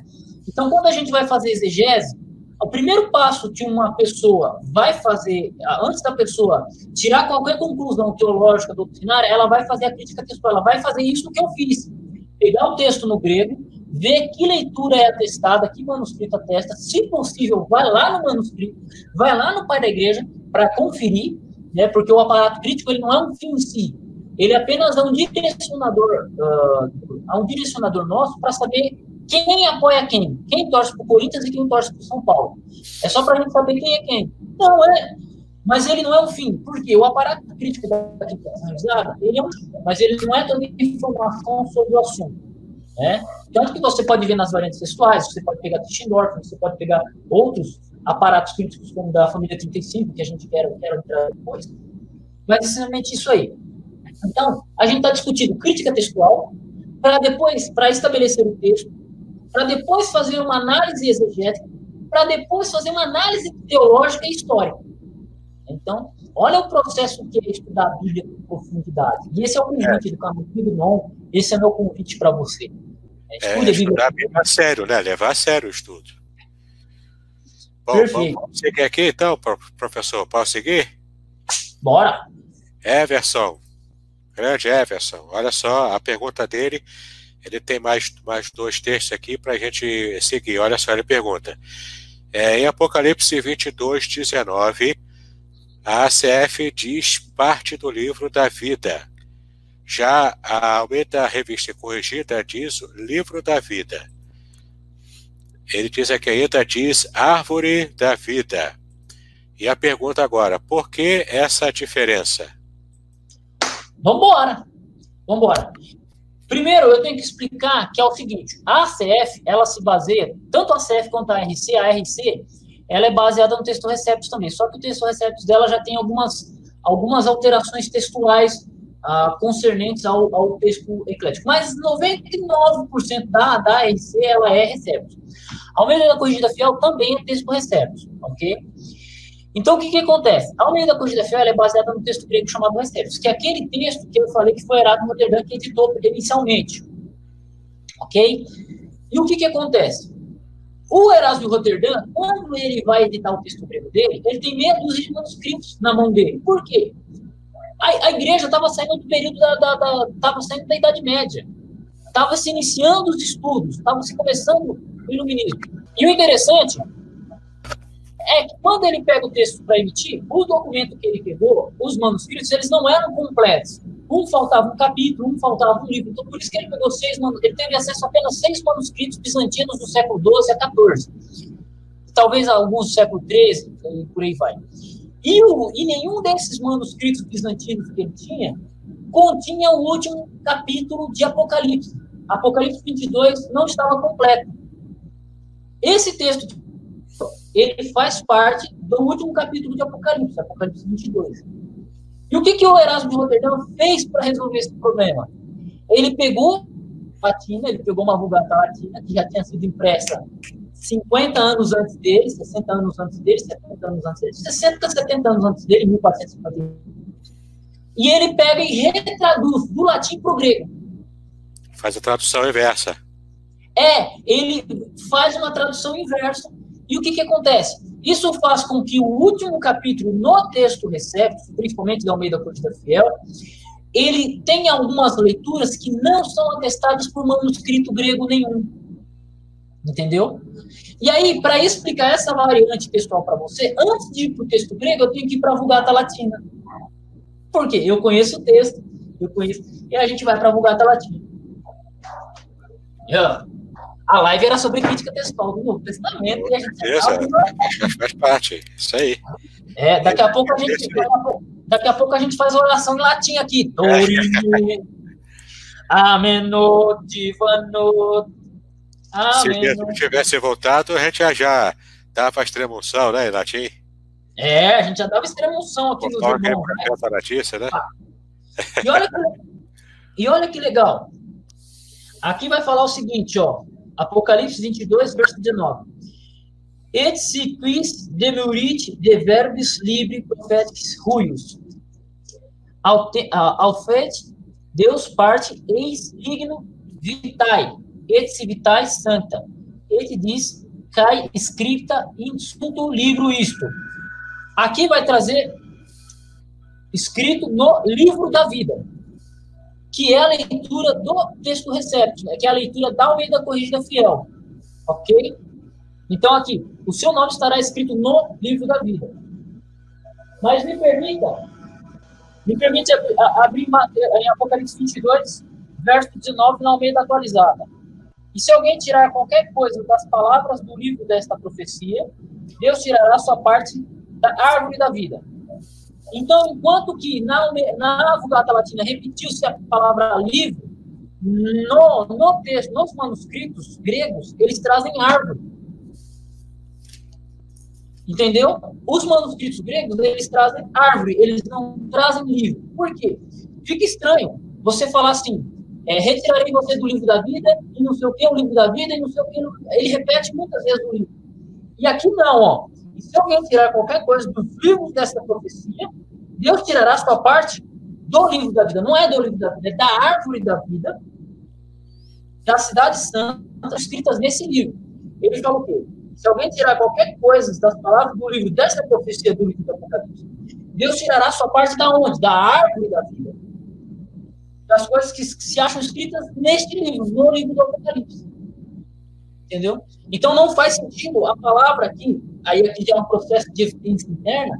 Então, quando a gente vai fazer exegese, o primeiro passo que uma pessoa vai fazer, antes da pessoa tirar qualquer conclusão teológica, doutrinária, ela vai fazer a crítica textual, ela vai fazer isso que eu fiz. Pegar o texto no grego, ver que leitura é atestada, que manuscrito atesta, se possível, vai lá no manuscrito, vai lá no pai da igreja para conferir, né, porque o aparato crítico ele não é um fim em si, ele apenas é um direcionador, uh, é um direcionador nosso para saber quem apoia quem, quem torce para o Corinthians e quem torce para o São Paulo. É só para a gente saber quem é quem. Não é, mas ele não é o fim, porque o aparato crítico da analisada, ele é um, mas ele não é toda informação sobre o assunto. Né? Tanto que você pode ver nas variantes textuais, você pode pegar Tischendorf, você pode pegar outros aparatos críticos como da família 35, que a gente quer, quer entrar depois. Mas é isso aí. Então, a gente está discutindo crítica textual para depois, para estabelecer o texto, para depois fazer uma análise exegética, para depois fazer uma análise teológica e histórica. Então, olha o processo que é estudar a Bíblia com profundidade. E esse é o convite é. do Carlos esse é meu convite para você. É, é estudar a Bíblia a sério, né? Levar a sério o estudo. Bom, Perfeito. vamos seguir aqui então, professor. Posso seguir? Bora. Everson. Grande Everson. Olha só, a pergunta dele, ele tem mais, mais dois textos aqui para a gente seguir. Olha só, ele pergunta. É, em Apocalipse 22, 19, a ACF diz parte do livro da vida. Já a Almeida Revista Corrigida diz livro da vida. Ele diz aqui ainda, diz árvore da vida. E a pergunta agora, por que essa diferença? Vambora! Vambora! Primeiro, eu tenho que explicar que é o seguinte, a ACF, ela se baseia, tanto a ACF quanto a RC, a RC, ela é baseada no texto Receptos também, só que o texto Receptos dela já tem algumas, algumas alterações textuais ah, concernentes ao, ao texto eclético, mas 99% da, da RC, ela é Receptos. A Almeida da Corrigida Fiel também é texto Receptos, ok? Então, o que, que acontece? A Almeida da Corrigida Fiel é baseada no texto grego chamado Receptos, que é aquele texto que eu falei que foi no Rotterdam, que editou inicialmente, ok? E o que, que acontece? O Erasmo Roterdã, quando ele vai editar o texto grego dele, ele tem meia dúzia de manuscritos na mão dele. Por quê? A, a igreja estava saindo do período da, da, da, tava saindo da Idade Média. Estava se iniciando os estudos, estava se começando o iluminismo. E o interessante é que quando ele pega o texto para emitir, o documento que ele pegou, os manuscritos, eles não eram completos. Um faltava um capítulo, um faltava um livro. Então, por isso que ele pegou seis ele teve acesso a apenas seis manuscritos bizantinos do século XII a XIV. Talvez alguns do século XIII, por aí vai. E, o, e nenhum desses manuscritos bizantinos que ele tinha continha o último capítulo de Apocalipse. Apocalipse 22 não estava completo. Esse texto, ele faz parte do último capítulo de Apocalipse, Apocalipse 22. E o que, que o Erasmo de Roterdão fez para resolver esse problema? Ele pegou latina, ele pegou uma Vulgata latina, que já tinha sido impressa 50 anos antes dele, 60 anos antes dele, 70 anos antes dele, 60, 70 anos antes dele, 1450. E ele pega e retraduz do latim para o grego. Faz a tradução inversa. É, ele faz uma tradução inversa. E o que, que acontece? Isso faz com que o último capítulo no texto recepto, principalmente da Almeida Corrida Fiel, ele tenha algumas leituras que não são atestadas por manuscrito grego nenhum. Entendeu? E aí, para explicar essa variante textual para você, antes de ir para o texto grego, eu tenho que ir para a Vulgata Latina. Por quê? Eu conheço o texto, eu conheço, e a gente vai para a Vulgata Latina. Yeah. A live era sobre crítica textual do Novo Testamento e a gente Beleza, faz parte, isso aí. É, daqui a pouco a gente daqui a pouco a gente faz oração em latim aqui. Dorime. Ameno divano. Se Jesus tivesse voltado, a gente já, já dava a extremunção, né, em latim? É, a gente já dava extremunção aqui nos irmãos. Né? Notícia, né? Ah. E, olha que, e olha que legal. Aqui vai falar o seguinte, ó. Apocalipse 22, verso 19. Et si quis demurit de verbis libri profetis ruius. Ao, ao fet, Deus parte eis ligno vitae, et si vitae santa. Et diz, cai escrita in sunto livro isto. Aqui vai trazer escrito no livro da vida que é a leitura do texto recepto, né? que é a leitura da Almeida Corrigida Fiel. Ok? Então, aqui, o seu nome estará escrito no livro da vida. Mas me permita, me permite abrir em Apocalipse 22, verso 19, na Almeida atualizada. E se alguém tirar qualquer coisa das palavras do livro desta profecia, Deus tirará sua parte da árvore da vida então, enquanto que na, na Vulgata Latina repetiu-se a palavra livro, no, no texto, nos manuscritos gregos, eles trazem árvore. Entendeu? Os manuscritos gregos, eles trazem árvore, eles não trazem livro. Por quê? Fica estranho você falar assim, é, retirarei você do livro da vida, e não sei o que, o livro da vida, e não sei o que. Ele repete muitas vezes o livro. E aqui não, ó. E se alguém tirar qualquer coisa dos livros dessa profecia, Deus tirará sua parte do livro da vida. Não é do livro da vida, é da árvore da vida, da cidade santa, escritas nesse livro. Ele fala o quê? Se alguém tirar qualquer coisa das palavras do livro, dessa profecia do livro do Apocalipse, Deus tirará sua parte da onde? Da árvore da vida. Das coisas que se acham escritas neste livro, no livro do Apocalipse. Entendeu? Então não faz sentido a palavra aqui, aí aqui já é um processo de evidência interna,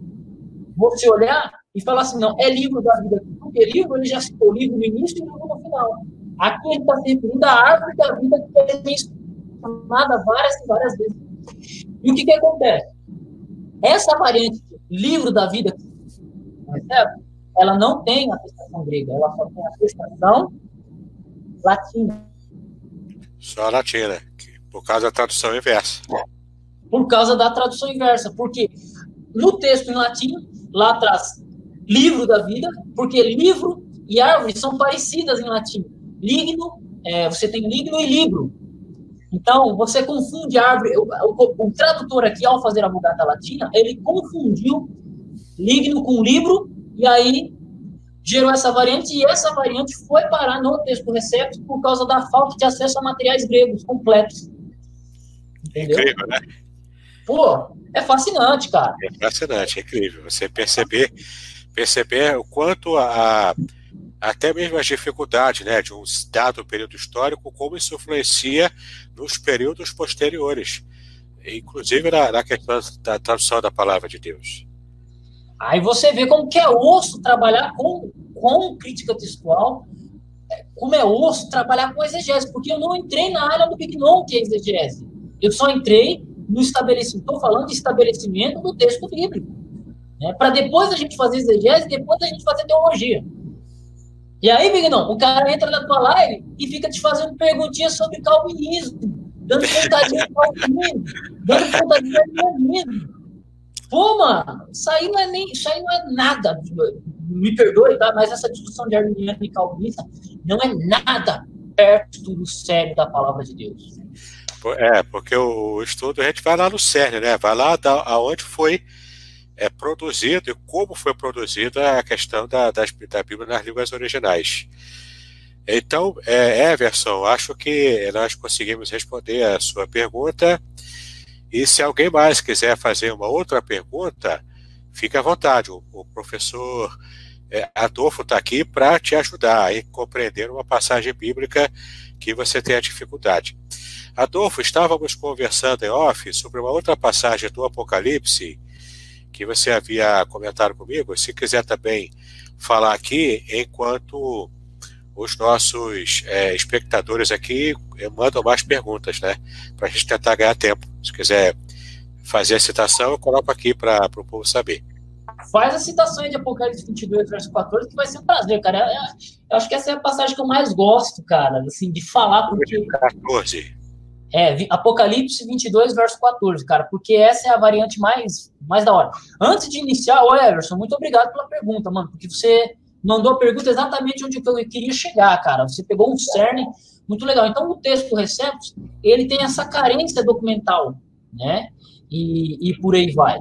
você olhar e falar assim, não, é livro da vida. Porque livro, ele já citou livro no início e livro no final. Aqui ele está se referindo à árvore da vida que é mencionada várias e várias vezes. E o que, que acontece? Essa variante, livro da vida, ela não tem a atestação grega, ela só tem a atestação latina. Só latina, por causa da tradução inversa. Por causa da tradução inversa, porque no texto em latim, lá atrás, livro da vida, porque livro e árvore são parecidas em latim. Ligno, é, você tem ligno e livro. Então, você confunde árvore. O, o, o, tradutor aqui, ao fazer a Vulgata Latina, ele confundiu ligno com livro, e aí gerou essa variante, e essa variante foi parar no texto recepto por causa da falta de acesso a materiais gregos completos. Entendeu? Incrível, né? Pô, é fascinante, cara. É fascinante, é incrível. Você perceber perceber o quanto a, até mesmo as dificuldades né, de um dado período histórico, como isso influencia nos períodos posteriores, inclusive na, na questão da tradução da palavra de Deus. Aí você vê como que é osso trabalhar com, com crítica textual, é, como é osso trabalhar com exegese, porque eu não entrei na área do que não que é exegese. Eu só entrei no estabelecimento, estou falando de estabelecimento do texto bíblico né? para depois a gente fazer exegese, depois a gente fazer teologia. E aí, Vignão, o cara entra na tua live e fica te fazendo perguntinhas sobre calvinismo, dando pontadinha de calvinismo, dando pontadinha de calvinismo. Pô, mano, isso aí não é nem, isso não é nada. Me perdoe, tá? Mas essa discussão de arminiano e calvinista não é nada perto do sério da palavra de Deus. É, porque o estudo a gente vai lá no cerne, né? Vai lá da, aonde foi é produzido e como foi produzida a questão da, da, da Bíblia nas línguas originais. Então, é, Everson, acho que nós conseguimos responder a sua pergunta E se alguém mais quiser fazer uma outra pergunta, fique à vontade. O, o professor é, Adolfo está aqui para te ajudar a compreender uma passagem bíblica que você tenha dificuldade. Adolfo, estávamos conversando em off sobre uma outra passagem do Apocalipse que você havia comentado comigo. Se quiser também falar aqui, enquanto os nossos é, espectadores aqui eh, mandam mais perguntas, né? Para a gente tentar ganhar tempo. Se quiser fazer a citação, eu coloco aqui para o povo saber. Faz a citação de Apocalipse 22, verso 14, que vai ser um prazer, cara. Eu, eu, acho que essa é a passagem que eu mais gosto, cara, assim, de falar. Porque... 14. É, Apocalipse 22, verso 14, cara, porque essa é a variante mais, mais da hora. Antes de iniciar, ô Everson, muito obrigado pela pergunta, mano, porque você mandou a pergunta exatamente onde eu queria chegar, cara. Você pegou um cerne muito legal. Então, o texto Receptos, ele tem essa carência documental, né? E, e por aí vai.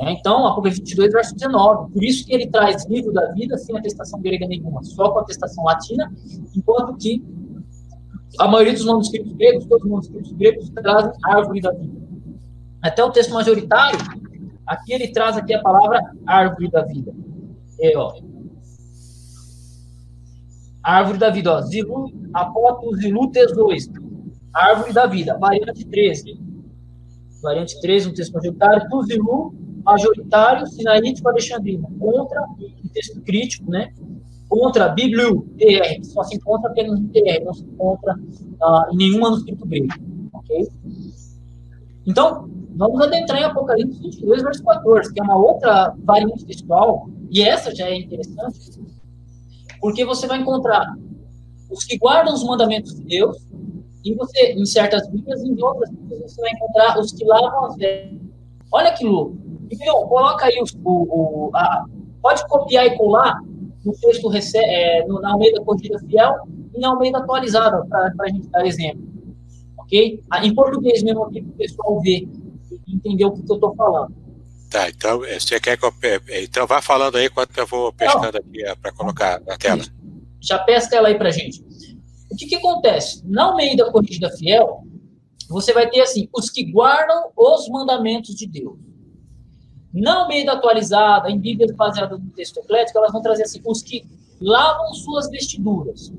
É, então, Apocalipse 22, verso 19. Por isso que ele traz livro da vida sem atestação grega nenhuma, só com atestação latina, enquanto que a maioria dos manuscritos gregos, todos os manuscritos gregos, trazem árvore da vida. Até o texto majoritário, aqui ele traz aqui a palavra árvore da vida. É, ó, árvore da vida, ó, zilu, apoto, zilu, tesois, árvore da vida, variante 13. Variante 13, um texto majoritário, tu, zilu, majoritário, sinaítico, alexandrino, contra, um texto crítico, né? Contra a Bíblia TR, só se encontra apenas no TR, não se encontra uh, em nenhum manuscrito grego. Ok? Então, vamos adentrar em Apocalipse 22, verso 14, que é uma outra variante textual, e essa já é interessante, porque você vai encontrar os que guardam os mandamentos de Deus, e você, em certas Bíblias, em outras Bíblias, você vai encontrar os que lavam as vestes. Olha que louco. Então, coloca aí os, o, o a, pode copiar e colar no texto é, no, na Almeida Corrigida Fiel e na Almeida Atualizada, para a gente dar exemplo. Ok? Ah, em português mesmo aqui, para o pessoal ver e entender o que, que eu estou falando. Tá, então eh, você quer que eu. Então vá falando aí enquanto eu vou pescando aqui eh, para colocar na tela. Já pesca ela aí para gente. O que, que acontece? Na Almeida Corrigida Fiel, você vai ter assim: os que guardam os mandamentos de Deus. Na Almeida atualizada, em Bíblia baseada no texto eclético, elas vão trazer assim, os que lavam suas vestiduras.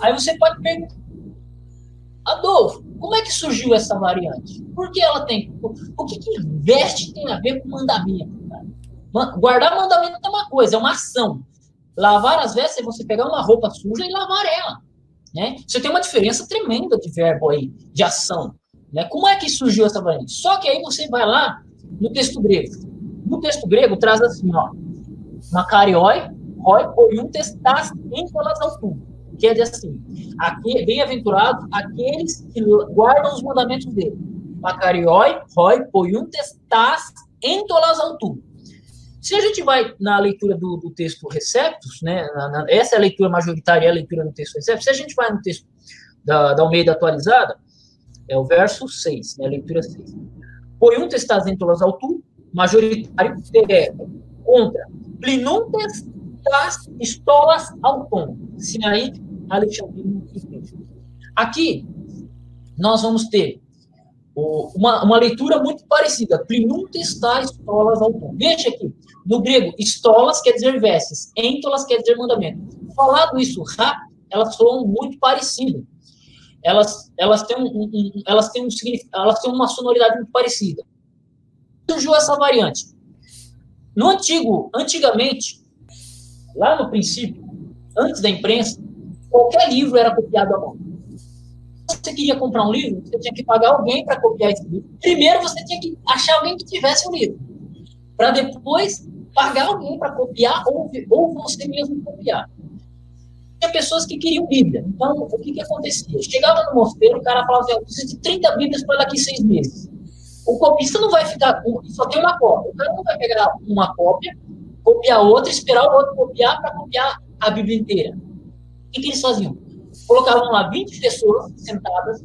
Aí você pode perguntar, Adolfo, como é que surgiu essa variante? Por que ela tem? O que, que veste tem a ver com mandamento? Cara? Guardar mandamento é uma coisa, é uma ação. Lavar as vestes é você pegar uma roupa suja e lavar ela. Né? Você tem uma diferença tremenda de verbo aí, de ação. Né? Como é que surgiu essa variante? Só que aí você vai lá no texto grego. No texto grego traz assim, ó, Macarioi, roi, oiuntes tas encolas altum. Quer dizer assim, aqui, bem-aventurados aqueles que guardam os mandamentos dele. Macarioi, roi, oiuntes tas entolas altum. Se a gente vai na leitura do, do texto Receptus, né, na, na, essa é a leitura majoritária, é a leitura do texto Receptus, se a gente vai no texto da, da Almeida atualizada, é o verso 6, né, a leitura 6 um testas entolas autum, majoritário é contra plinuntes das estolas autum, Sinaí, Alexandrino e. Aqui, nós vamos ter uma, uma leitura muito parecida. Plinuntes das estolas autum. Veja aqui, no grego, estolas quer dizer vestes, entolas quer dizer mandamento. Falado isso rápido, elas soam muito parecidas elas, elas, têm um, um, elas, têm um, elas têm uma sonoridade muito parecida. Surgiu essa variante. No antigo, antigamente, lá no princípio, antes da imprensa, qualquer livro era copiado à mão. Se você queria comprar um livro, você tinha que pagar alguém para copiar esse livro. Primeiro, você tinha que achar alguém que tivesse o um livro, para depois pagar alguém para copiar ou, ou você mesmo copiar tinha pessoas que queriam Bíblia. Então, o que, que acontecia? Chegava no mosteiro, o cara falava assim, eu preciso de 30 Bíblias para daqui seis meses. O copista não vai ficar só tem uma cópia. O cara não vai pegar uma cópia, copiar outra, esperar o outro copiar para copiar a Bíblia inteira. O que, que eles faziam? Colocavam lá 20 pessoas sentadas,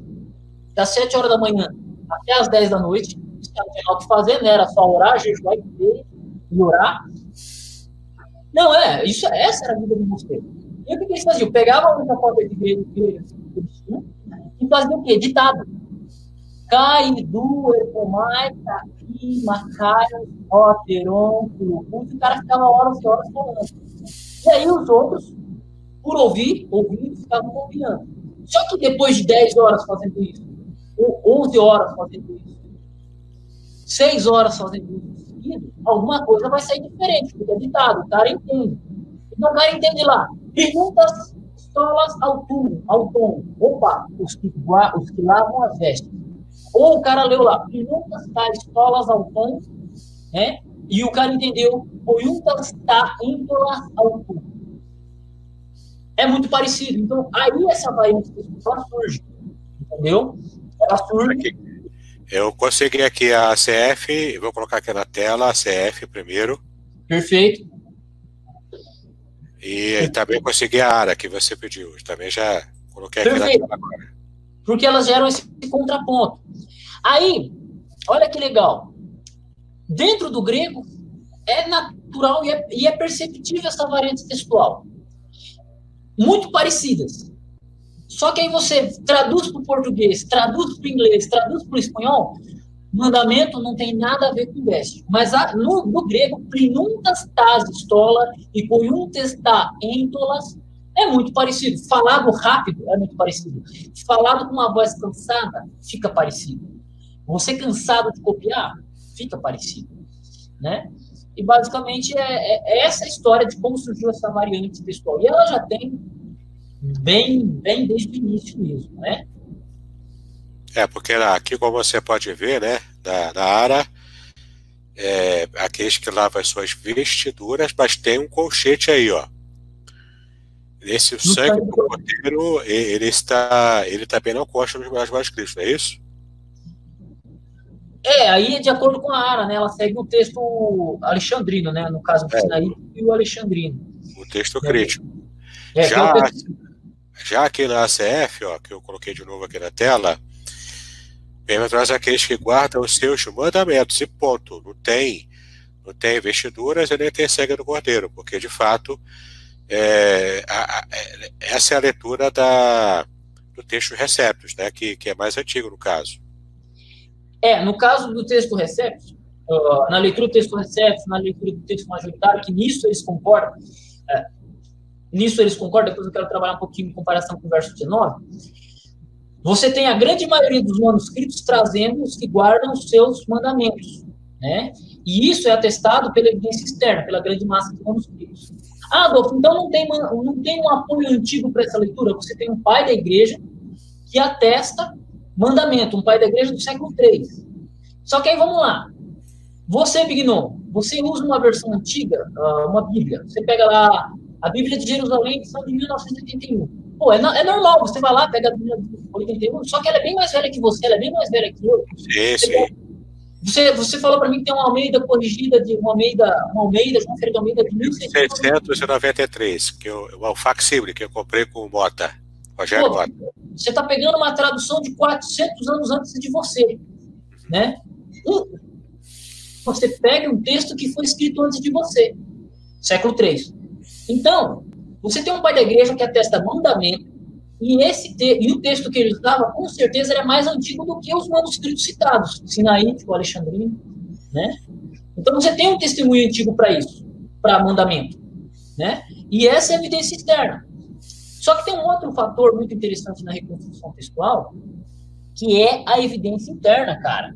das 7 horas da manhã até as 10 da noite, não tinha o que fazer, né? Era só orar, jejuar e orar. Não, é, isso, essa era a vida do mosteiro. E o que, que eles faziam? Pegavam uma cópia de grego eles tinham e faziam o quê? Ditado. Caidu, Epomai, Taqui, Macaio, Oteron, Curupus, e o cara ficava horas e horas falando. E aí os outros, por ouvir, ouvir, ficavam confiando. Só que depois de 10 horas fazendo isso, ou 11 horas fazendo isso, 6 horas fazendo isso, alguma coisa vai sair diferente, porque é ditado, o cara entende. Então o cara entende lá, perguntas pistolas ao túmulo, ao tom. Opa, os que, os que lavam as vestes. Ou o cara leu lá, perguntas pistolas ao tom, né? E o cara entendeu, perguntas tá índolas ao túmulo é muito parecido. Então, aí essa variante textual surge, entendeu? Ela surge. Eu consegui aqui a CF, vou colocar aqui na tela a CF primeiro. Perfeito. E também consegui a área que você pediu. Também já coloquei aqui Perfeito. na tela agora. Porque elas geram esse contraponto. Aí, olha que legal. Dentro do grego, é natural e é, e é perceptível essa variante textual muito parecidas. Só que aí você traduz para o português, traduz para o inglês, traduz para o espanhol, mandamento não tem nada a ver com veste. Mas a, no, no, grego, prinuntas tas estola e coiuntes ta entolas é muito parecido. Falado rápido é muito parecido. Falado com uma voz cansada, fica parecido. Você cansado de copiar, fica parecido. Né? E basicamente é, é, é essa história de como surgiu essa variante textual. E ela já tem bem, bem desde o início mesmo, né? É, porque aqui, como você pode ver, né, na, na Ara, é, aqueles que lavam as suas vestiduras, mas tem um colchete aí, ó. Esse no sangue do cordeiro, ele está, ele também não consta nos mais Cristo, não é isso? É, aí é de acordo com a Ara, né? Ela segue o texto alexandrino, né? No caso do é. E o alexandrino. O texto crítico. É, é já, texto... já aqui na ACF, ó, que eu coloquei de novo aqui na tela, traz aqueles que guardam os seus mandamentos e ponto. Não tem, não tem vestiduras e nem tem cega do cordeiro, porque de fato é, a, a, é, essa é a leitura da, do texto Receptos, né? Que, que é mais antigo no caso. É, no caso do texto recepto, uh, na leitura do texto recepto, na leitura do texto majoritário, que nisso eles concordam, é, nisso eles concordam, depois eu quero trabalhar um pouquinho em comparação com o verso 19, você tem a grande maioria dos manuscritos trazendo os que guardam os seus mandamentos, né? E isso é atestado pela evidência externa, pela grande massa de manuscritos. Ah, Adolfo, então não tem, não tem um apoio antigo para essa leitura? Você tem um pai da igreja que atesta mandamento, um pai da igreja do século III. Só que aí vamos lá. Você, Bignon, você usa uma versão antiga, ah, uma Bíblia. Você pega lá a Bíblia de Jerusalém, edição de 1981. Pô, é, é, normal, você vai lá, pega a Bíblia de 81, só que ela é bem mais velha que você, ela é bem mais velha que eu. Sim, sim. Você, você falou para mim que tem uma Almeida corrigida de uma Almeida, uma Almeida, João Ferreira Almeida de 1693, que eu, o facsímile que eu comprei com o Mota. Rogério Pô, Você está pegando uma tradução de 400 anos antes de você, né? Você pega um texto que foi escrito antes de você, século III. Então, você tem um pai da igreja que atesta mandamento, e esse te e o texto que ele usava, com certeza, era mais antigo do que os manuscritos citados, Sinaítico, Alexandrino, né? Então, você tem um testemunho antigo para isso, para mandamento, né? E essa é a evidência externa. Só que tem um outro fator muito interessante na reconstrução textual, que é a evidência interna, cara.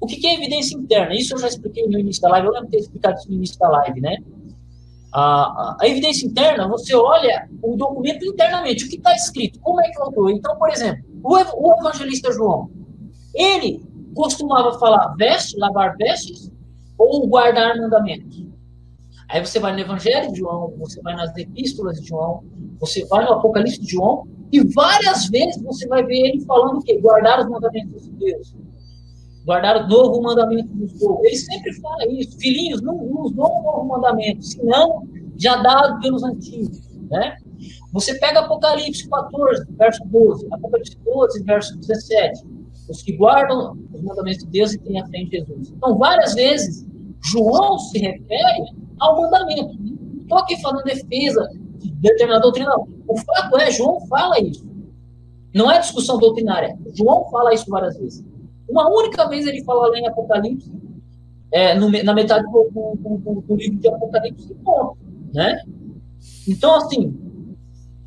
O que é evidência interna? Isso eu já expliquei no início da live, eu lembro de ter explicado isso no início da live, né? A, a evidência interna, você olha o documento internamente, o que está escrito, como é que autor. Então, por exemplo, o, o evangelista João, ele costumava falar veste, lavar vestes, ou guardar mandamentos. Aí você vai no Evangelho de João, você vai nas epístolas de João, você vai no Apocalipse de João, e várias vezes você vai ver ele falando o quê? Guardar os mandamentos de Deus. Guardar o novo mandamento dos povo. Ele sempre fala isso. Filhinhos, não nos dão um novo mandamento, senão já dado pelos antigos. Né? Você pega Apocalipse 14, verso 12, Apocalipse 12, verso 17. Os que guardam os mandamentos de Deus e têm a fé em Jesus. Então, várias vezes, João se refere ao mandamento. Não estou aqui falando defesa de determinada doutrina, não. O fato é, João fala isso. Não é discussão doutrinária. João fala isso várias vezes. Uma única vez ele fala lá em Apocalipse, é, no, na metade do, do, do, do, livro de Apocalipse, ponto, né? Então, assim,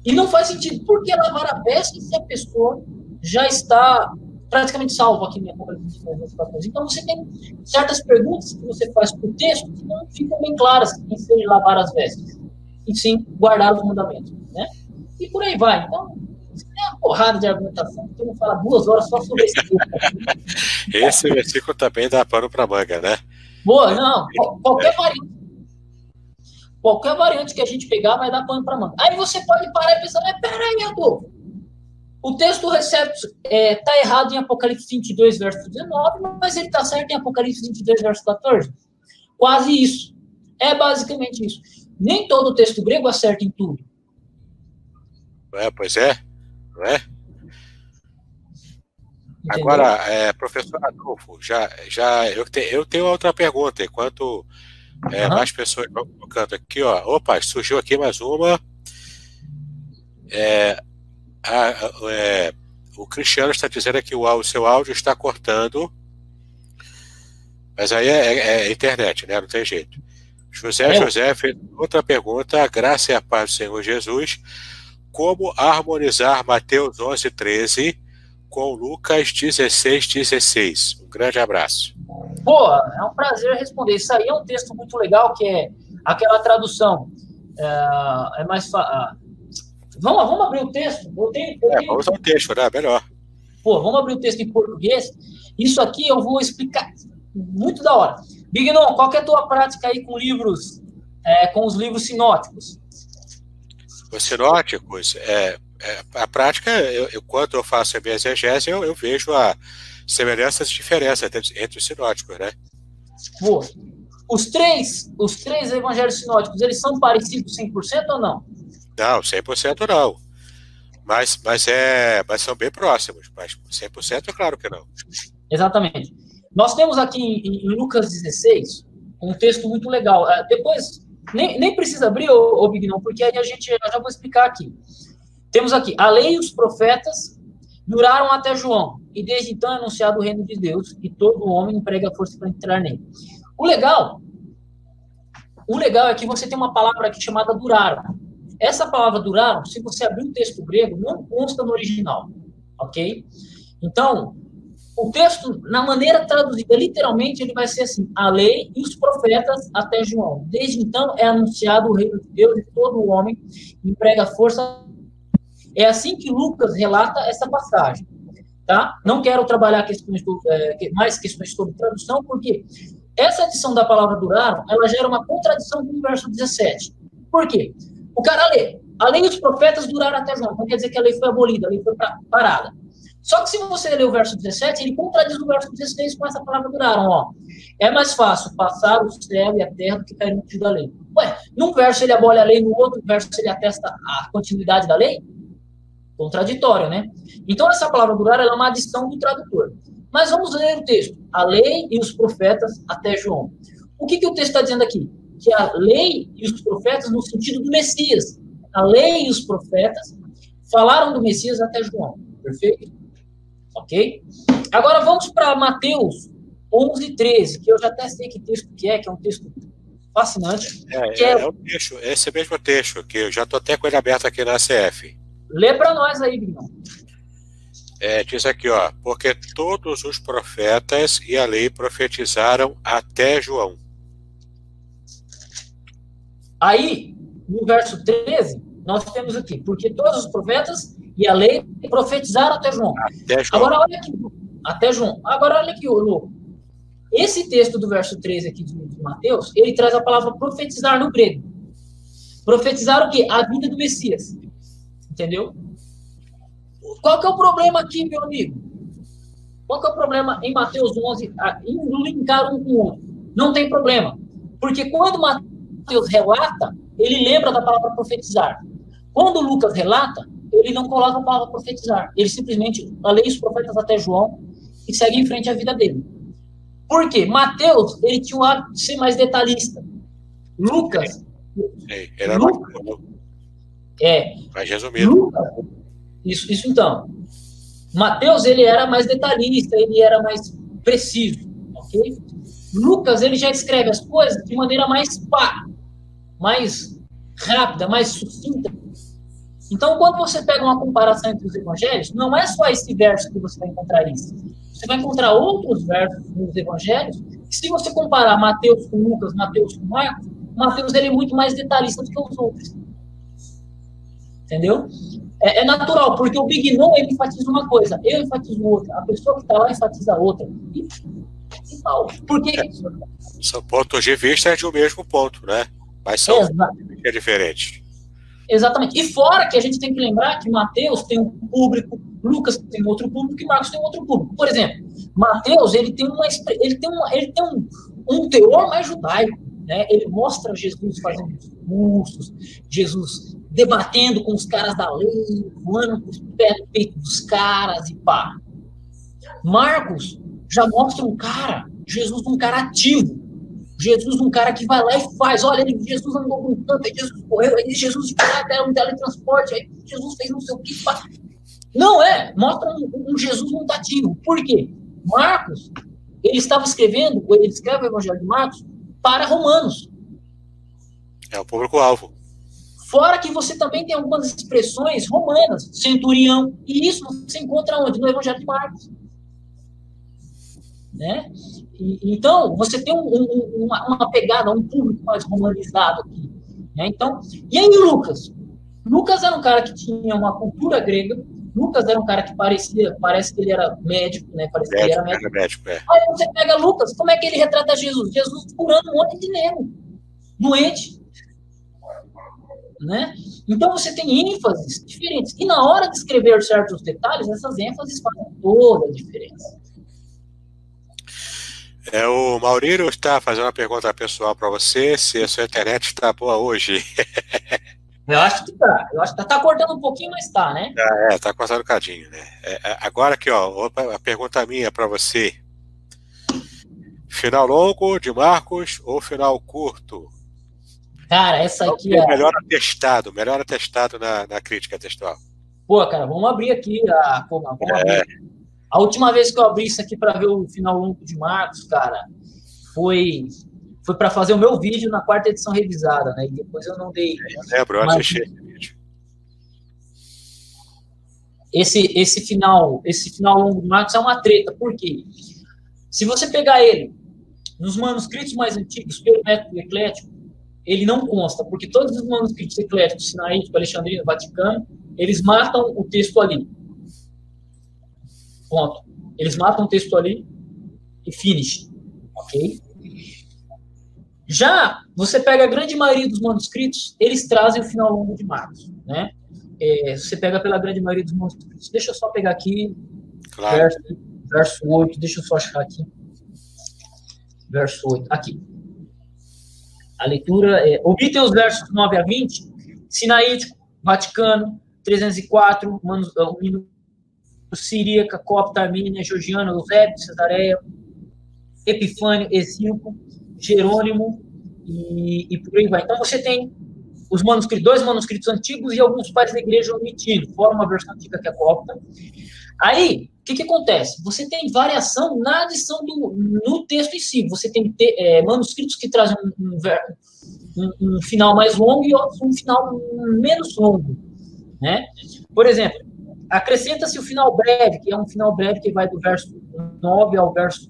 e não faz sentido. Por que lavar a veste se a pessoa já está praticamente salva aqui em Apocalipse 14. Então, você tem certas perguntas que você faz para o texto que não ficam bem claras em ser lavar as vestes, e sim guardar os mandamentos, né? E por aí vai. Então, tem uma porrada de argumentação, eu vou falar duas horas só sobre esse Esse versículo também dá pano para manga, né? Boa, não. Qualquer variante. Qualquer variante que a gente pegar vai dar pano para manga. Aí você pode parar e pensar, mas peraí, Adolfo, o texto recebe está é, tá errado em Apocalipse 22, verso 19, mas ele está certo em Apocalipse 22, verso 14. Quase isso. É basicamente isso. Nem todo o texto grego acerta em tudo. É, pois é. Não é? Agora, é, professor Adolfo, já, já eu, te, eu tenho outra pergunta. Enquanto é, uhum. mais pessoas vão colocando aqui, ó. Opa, surgiu aqui mais uma. É, a, é, o Cristiano está dizendo que o, o, seu áudio está cortando, mas aí é, é, é internet, né? Não tem jeito. José é. José fez outra pergunta, graça e a paz do Senhor Jesus, como harmonizar Mateus 11, 13 com Lucas 16, 16? Um grande abraço. Pô, é um prazer responder. Isso aí é um texto muito legal, que é aquela tradução. É, é mais fácil Vamos, vamos abrir o texto? Eu tenho, eu tenho... É, vamos ao texto, né? Melhor. Pô, vamos abrir o texto em português. Isso aqui eu vou explicar muito da hora. Bignon, qual é a tua prática aí com livros, é, com os livros sinóticos? Os sinóticos, é, é a prática, eu, eu, quando eu faço a minha exegese, eu, eu vejo a semelhanças e diferenças entre, entre os sinóticos, né? Pô, os três, os três evangelhos sinóticos, eles são parecidos 100% ou não? Não, 100% não. Mas, mas, é, mas são bem próximos. Mas 100% é claro que não. Exatamente. Nós temos aqui em, em Lucas 16 um texto muito legal. Uh, depois, nem, nem precisa abrir, Big não, porque aí a gente já vou explicar aqui. Temos aqui, a lei e os profetas duraram até João, e desde então é anunciado o reino de Deus, e todo homem emprega força para entrar nele. O legal, o legal é que você tem uma palavra aqui chamada duraram. Essa palavra duraram, se você abrir o texto grego, não consta no original, ok? Então, o texto, na maneira traduzida, literalmente, ele vai ser assim: a lei e os profetas até João. Desde então é anunciado o reino de Deus e todo homem emprega força. É assim que Lucas relata essa passagem. Tá? Não quero trabalhar questões do, é, mais questões sobre tradução, porque essa adição da palavra duraram, ela gera uma contradição com o verso 17. Por quê? O cara lê, a lei e os profetas duraram até João. Então quer dizer que a lei foi abolida, a lei foi parada. Só que se você ler o verso 17, ele contradiz o verso 16 com essa palavra duraram. Ó. É mais fácil passar o céu e a terra do que cair no da lei. Ué, num verso ele abole a lei, no outro verso ele atesta a continuidade da lei? Contraditório, né? Então essa palavra durar é uma adição do tradutor. Mas vamos ler o texto. A lei e os profetas até João. O que, que o texto está dizendo aqui? que a lei e os profetas no sentido do Messias. A lei e os profetas falaram do Messias até João. Perfeito? Ok? Agora vamos para Mateus 11, 13, que eu já até sei que texto que é, que é um texto fascinante. É, é, é, o texto, esse mesmo texto, que eu já estou até com ele aberto aqui na CF. Lê para nós aí, Bruno. É, diz aqui, ó, porque todos os profetas e a lei profetizaram até João. Aí, no verso 13, nós temos aqui, porque todos os profetas e a lei profetizaram até João. Até João. Agora, olha aqui, até João. Agora, olha aqui, Lu. Esse texto do verso 13 aqui de, de Mateus, ele traz a palavra profetizar no grego. Profetizar o quê? A vida do Messias. Entendeu? Qual que é o problema aqui, meu amigo? Qual que é o problema em Mateus 11, em linkar um com o outro? Não tem problema. Porque quando Mateus Mateus relata, ele lembra da palavra profetizar. Quando Lucas relata, ele não coloca a palavra profetizar. Ele simplesmente lê os profetas até João e segue em frente à vida dele. Por quê? Mateus, ele tinha o hábito de ser mais detalhista. Lucas. É, era Lucas, é. Mais resumido. Lucas, isso, isso então. Mateus, ele era mais detalhista, ele era mais preciso, ok? Lucas, ele já escreve as coisas de maneira mais pá, mais rápida, mais sucinta. Então, quando você pega uma comparação entre os evangelhos, não é só esse verso que você vai encontrar isso. Você vai encontrar outros versos nos evangelhos. E se você comparar Mateus com Lucas, Mateus com Marcos, Mateus ele é muito mais detalhista do que os outros. Entendeu? É, é, natural, porque o Big No ele enfatiza uma coisa, eu enfatizo outra, a pessoa que está lá enfatiza outra. E, e tal. Porque. São pontos de vista é de um mesmo ponto, né? Mas são é diferentes. Exatamente. E fora que a gente tem que lembrar que Mateus tem um público, Lucas tem outro público e Marcos tem outro público. Por exemplo, Mateus ele tem uma ele tem uma, ele tem um, um teor mais judaico, né? Ele mostra Jesus fazendo discursos, Jesus debatendo com os caras da lei, voando com os pés no peito dos caras e pá. Marcos já mostra um cara, Jesus um cara ativo. Jesus um cara que vai lá e faz. Olha, ele, Jesus andou com tanto, aí Jesus correu, aí Jesus foi até um teletransporte, aí Jesus fez não sei o que. Não é, mostra um, um Jesus muito ativo. Por quê? Marcos, ele estava escrevendo, ele escreve o Evangelho de Marcos para romanos. É o público-alvo. Fora que você também tem algumas expressões romanas, centurião, e isso você encontra onde? No Evangelho de Marcos. Né? E, então, você tem um, um, uma, uma, pegada, um público mais romanizado aqui. Né? Então, e aí Lucas? Lucas era um cara que tinha uma cultura grega, Lucas era um cara que parecia, parece que ele era médico, né? Parecia médico, que ele era médico. médico é. Aí você pega Lucas, como é que ele retrata Jesus? Jesus curando um monte de nego, doente, né? Então você tem ênfases diferentes. E na hora de escrever certos detalhes, essas ênfases fazem toda a diferença. É, o Maurício está fazendo uma pergunta pessoal para você, se a sua internet está boa hoje. *laughs* Eu acho que tá. Eu acho que tá, tá cortando um pouquinho, mas tá, né? É, é tá cortando um cadinho, né? É, é agora aqui, ó, a pergunta minha para você. Final longo de Marcos ou final curto? Cara, essa aqui é. Melhor atestado, melhor atestado na, na crítica textual. Pô, cara, vamos abrir aqui a. Vamos é. abrir. A última vez que eu abri isso aqui para ver o final longo de Marcos, cara, foi foi para fazer o meu vídeo na quarta edição revisada, né? E depois eu não dei. Eu lembro, eu assisti esse vídeo. Esse, esse final, esse final longo de Marcos é uma treta, por quê? Se você pegar ele nos manuscritos mais antigos, pelo método eclético, ele não consta, porque todos os manuscritos ecléticos, sinaítico, alexandrino, vaticano, eles matam o texto ali. Ponto. Eles matam o texto ali e finish. Ok? Já você pega a grande maioria dos manuscritos, eles trazem o final longo de Marcos. Né? É, você pega pela grande maioria dos manuscritos. Deixa eu só pegar aqui. Claro. Verso, verso 8. Deixa eu só achar aqui. Verso 8. Aqui. A leitura é. Omitem os versos 9 a 20. Sinaítico, Vaticano, 304, Manus, Siríaca, Copta, Armênia, Georgiana, Eusébio, Cesareia, Epifânio, Exilco, Jerônimo e, e por aí vai. Então você tem os manuscritos, dois manuscritos antigos e alguns pais da igreja omitindo, fora uma versão antiga que é copta. Aí, o que, que acontece? Você tem variação na adição do, no texto em si. Você tem te, é, manuscritos que trazem um, um, um, final mais longo e outros um final menos longo. Né? Por exemplo, acrescenta-se o final breve, que é um final breve que vai do verso 9 ao verso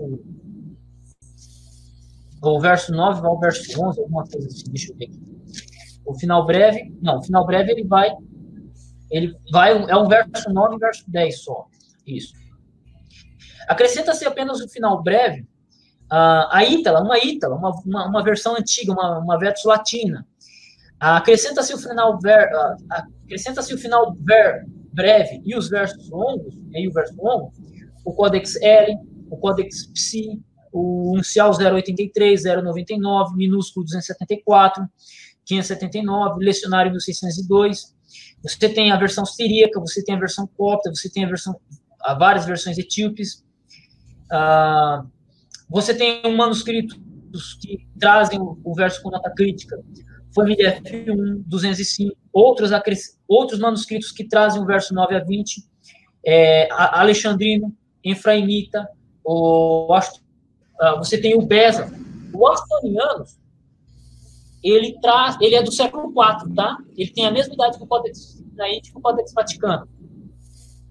o verso 9 ao verso 11, alguma coisa assim, deixa eu ver aqui. O final breve, não, o final breve ele vai, ele vai, é um verso 9 e verso 10 só, isso. Acrescenta-se apenas o final breve, a ítala, uma ítala, uma, uma, uma, versão antiga, uma, uma verso latina. Acrescenta-se o final ver, acrescenta-se o final ver, breve e os versos longos, e o verso longo, o Codex L, o Codex Psi, o inicial 083, 099, minúsculo 274, 579, lecionário 1602. Você tem a versão siríaca, você tem a versão copta, você tem a versão, há várias versões etíopes. Ah, você tem um manuscrito que trazem o, o verso com nota crítica, família F1, 205, outros, outros manuscritos que trazem o verso 9 a 20, é, alexandrino, efraimita, o, uh, você tem o Beza. O Astonianos, ele traz, ele é do século IV, tá? Ele tem a mesma idade que o Codex Sinaítico e o Codex Vaticano.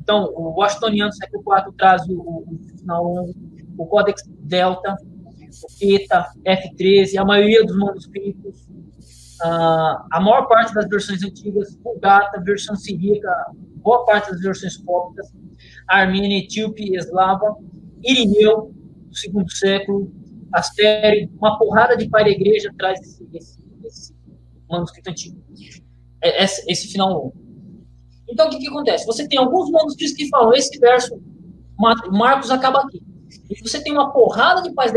Então, o Washingtoniano século IV traz o, o, o, o Codex Delta, o Eta, F13, a maioria dos manuscritos, uh, a maior parte das versões antigas, Vulgata, versão siríaca, boa parte das versões cópicas, Armênia, Etíope, Eslava, Irineu, do segundo século, Astério, uma porrada de pai da igreja traz esse, esse, esse manuscrito antigo, é, esse, esse final longo. Então, o que, que acontece? Você tem alguns manuscritos que falam esse verso, Marcos acaba aqui. E você tem uma porrada de pais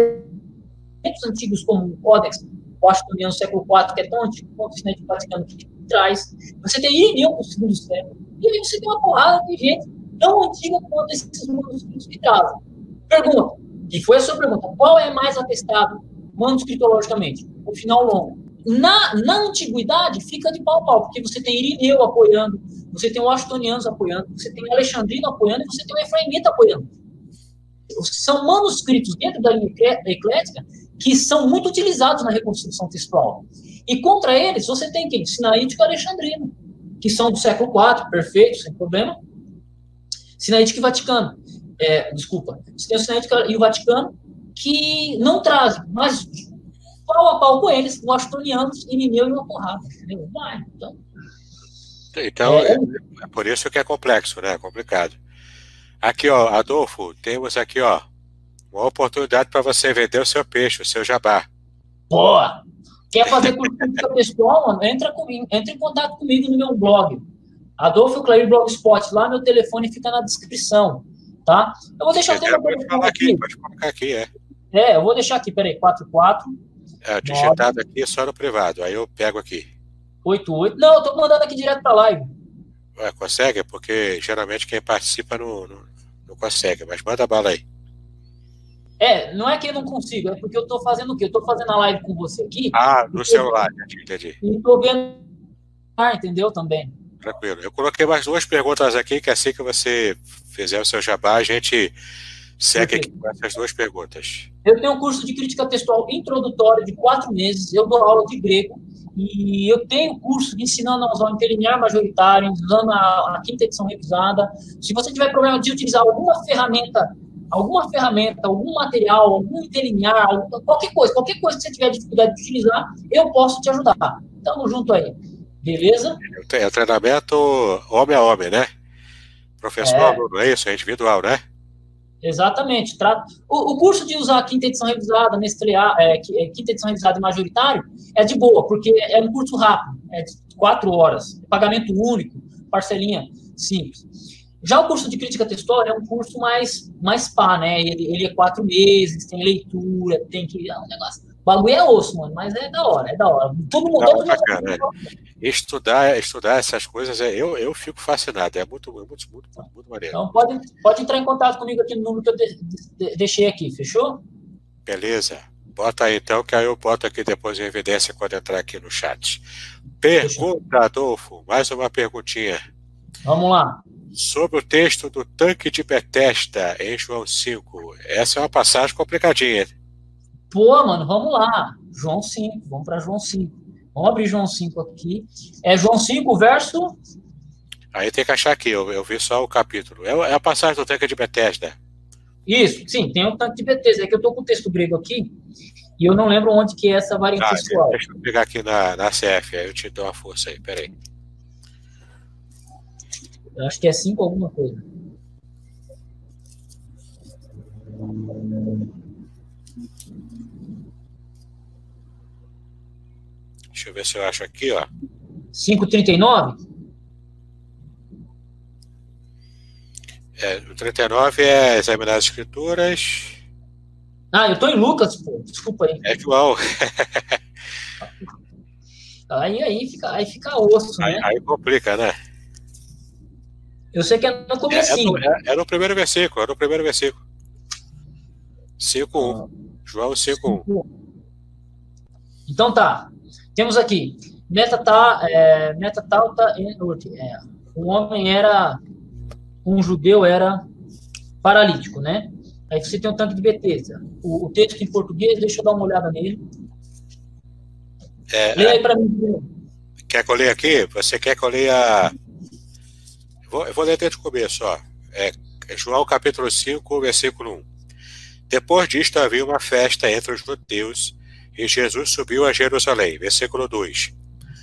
antigos, como o Códex Washingtoniano do século IV, que é tão antigo quanto o Sinete Vaticano, que traz. Você tem Irineu do segundo século. E aí você tem uma porrada de gente tão antiga quanto esses manuscritos que trazem. Pergunta, que foi a sua pergunta, qual é mais atestado manuscritologicamente? O final longo. Na, na antiguidade, fica de pau a pau, porque você tem Irineu apoiando, você tem o Astonianos apoiando, você tem Alexandrino apoiando e você tem o Efraimita apoiando. São manuscritos dentro da linha eclética que são muito utilizados na reconstrução textual. E contra eles, você tem quem? Sinaítico e Alexandrino, que são do século IV, perfeito, sem problema. Sinaítico e Vaticano. É, desculpa. Você tem o Sinaítico e o Vaticano, que não trazem, mas pau a pau com eles, washingtonianos, Irineu e uma porrada. Entendeu? Vai, então. Então, é, é, por isso que é complexo, né? É complicado. Aqui, ó, Adolfo, temos aqui, ó, uma oportunidade para você vender o seu peixe, o seu jabá. Boa! Quer fazer curso pessoal, mano? Entra, comigo, entra em contato comigo no meu blog. Adolfo Clair Blogspot. Lá meu telefone fica na descrição, tá? Eu vou deixar até meu telefone aqui. aqui. Pode colocar aqui, é. É, eu vou deixar aqui, peraí, 44. É, digitado 9, aqui só no privado, aí eu pego aqui. 88. Não, eu tô mandando aqui direto pra live. Ué, consegue? Porque geralmente quem participa não, não, não consegue, mas manda bala aí. É, não é que eu não consigo, é porque eu tô fazendo o quê? Eu tô fazendo a live com você aqui. Ah, no celular, entendi. E tô vendo. Ah, entendeu? Também. Tranquilo. Eu coloquei mais duas perguntas aqui, que assim que você fizer o seu jabá, a gente segue aqui com essas duas perguntas. Eu tenho um curso de crítica textual introdutório de quatro meses, eu dou aula de grego, e eu tenho curso ensinando a usar o interlinear majoritário, usando a, a quinta edição revisada. Se você tiver problema de utilizar alguma ferramenta alguma ferramenta, algum material, algum interlinear, qualquer coisa, qualquer coisa que você tiver dificuldade de utilizar, eu posso te ajudar. Tamo junto aí. Beleza? É treinamento homem a homem, né? Professor é. aluno, é isso? É individual, né? Exatamente. O, o, curso de usar quinta edição revisada, mestrear, é, é, quinta edição revisada e majoritário é de boa, porque é um curso rápido, é de quatro horas, pagamento único, parcelinha simples. Já o curso de crítica textual é um curso mais, mais pá, né? Ele, ele é quatro meses, tem leitura, tem que. É um negócio. O bagulho é osso, mano, mas é da hora, é da hora. Não, bacana, é. Estudar, estudar essas coisas, é, eu, eu fico fascinado, é muito, muito, muito, muito, muito maneiro. Então pode, pode entrar em contato comigo aqui no número que eu de, de, deixei aqui, fechou? Beleza. Bota aí então, que aí eu boto aqui depois em evidência quando entrar aqui no chat. Pergunta, Adolfo, mais uma perguntinha. Vamos lá sobre o texto do tanque de Betesda em João 5. Essa é uma passagem complicadinha. Pô, mano, vamos lá. João 5, vamos para João 5. Vamos abrir João 5 aqui. É João 5, verso. Aí tem que achar aqui, eu, eu vi só o capítulo. É, é a passagem do tanque de Betesda. Isso, sim, tem o tanque de Betesda. É que eu estou com o texto grego aqui e eu não lembro onde que é essa variante ah, textual. Deixa eu pegar aqui na, na CF, aí eu te dou uma força aí, peraí. Eu acho que é 5 alguma coisa. Deixa eu ver se eu acho aqui, ó. 5,39? É, o 39 é examinar as escrituras. Ah, eu tô em Lucas, pô. Desculpa aí. É igual. *laughs* aí, aí, fica, aí fica osso, aí, né? Aí complica, né? Eu sei que é no comecinho. É, é, é, no primeiro versículo, é no primeiro versículo. 5.1. Ah. João 5.1. Então tá. Temos aqui. Meta tá, é, meta tal tá, é, o homem era um judeu era paralítico, né? Aí você tem o tanque de Betesda. O, o texto em português, deixa eu dar uma olhada nele. É, Leia aí para mim. Quer que eu leia aqui? Você quer que eu leia. Vou, eu vou ler desde o começo, ó. É, João capítulo 5, versículo 1. Depois disto havia uma festa entre os judeus e Jesus subiu a Jerusalém. Versículo 2.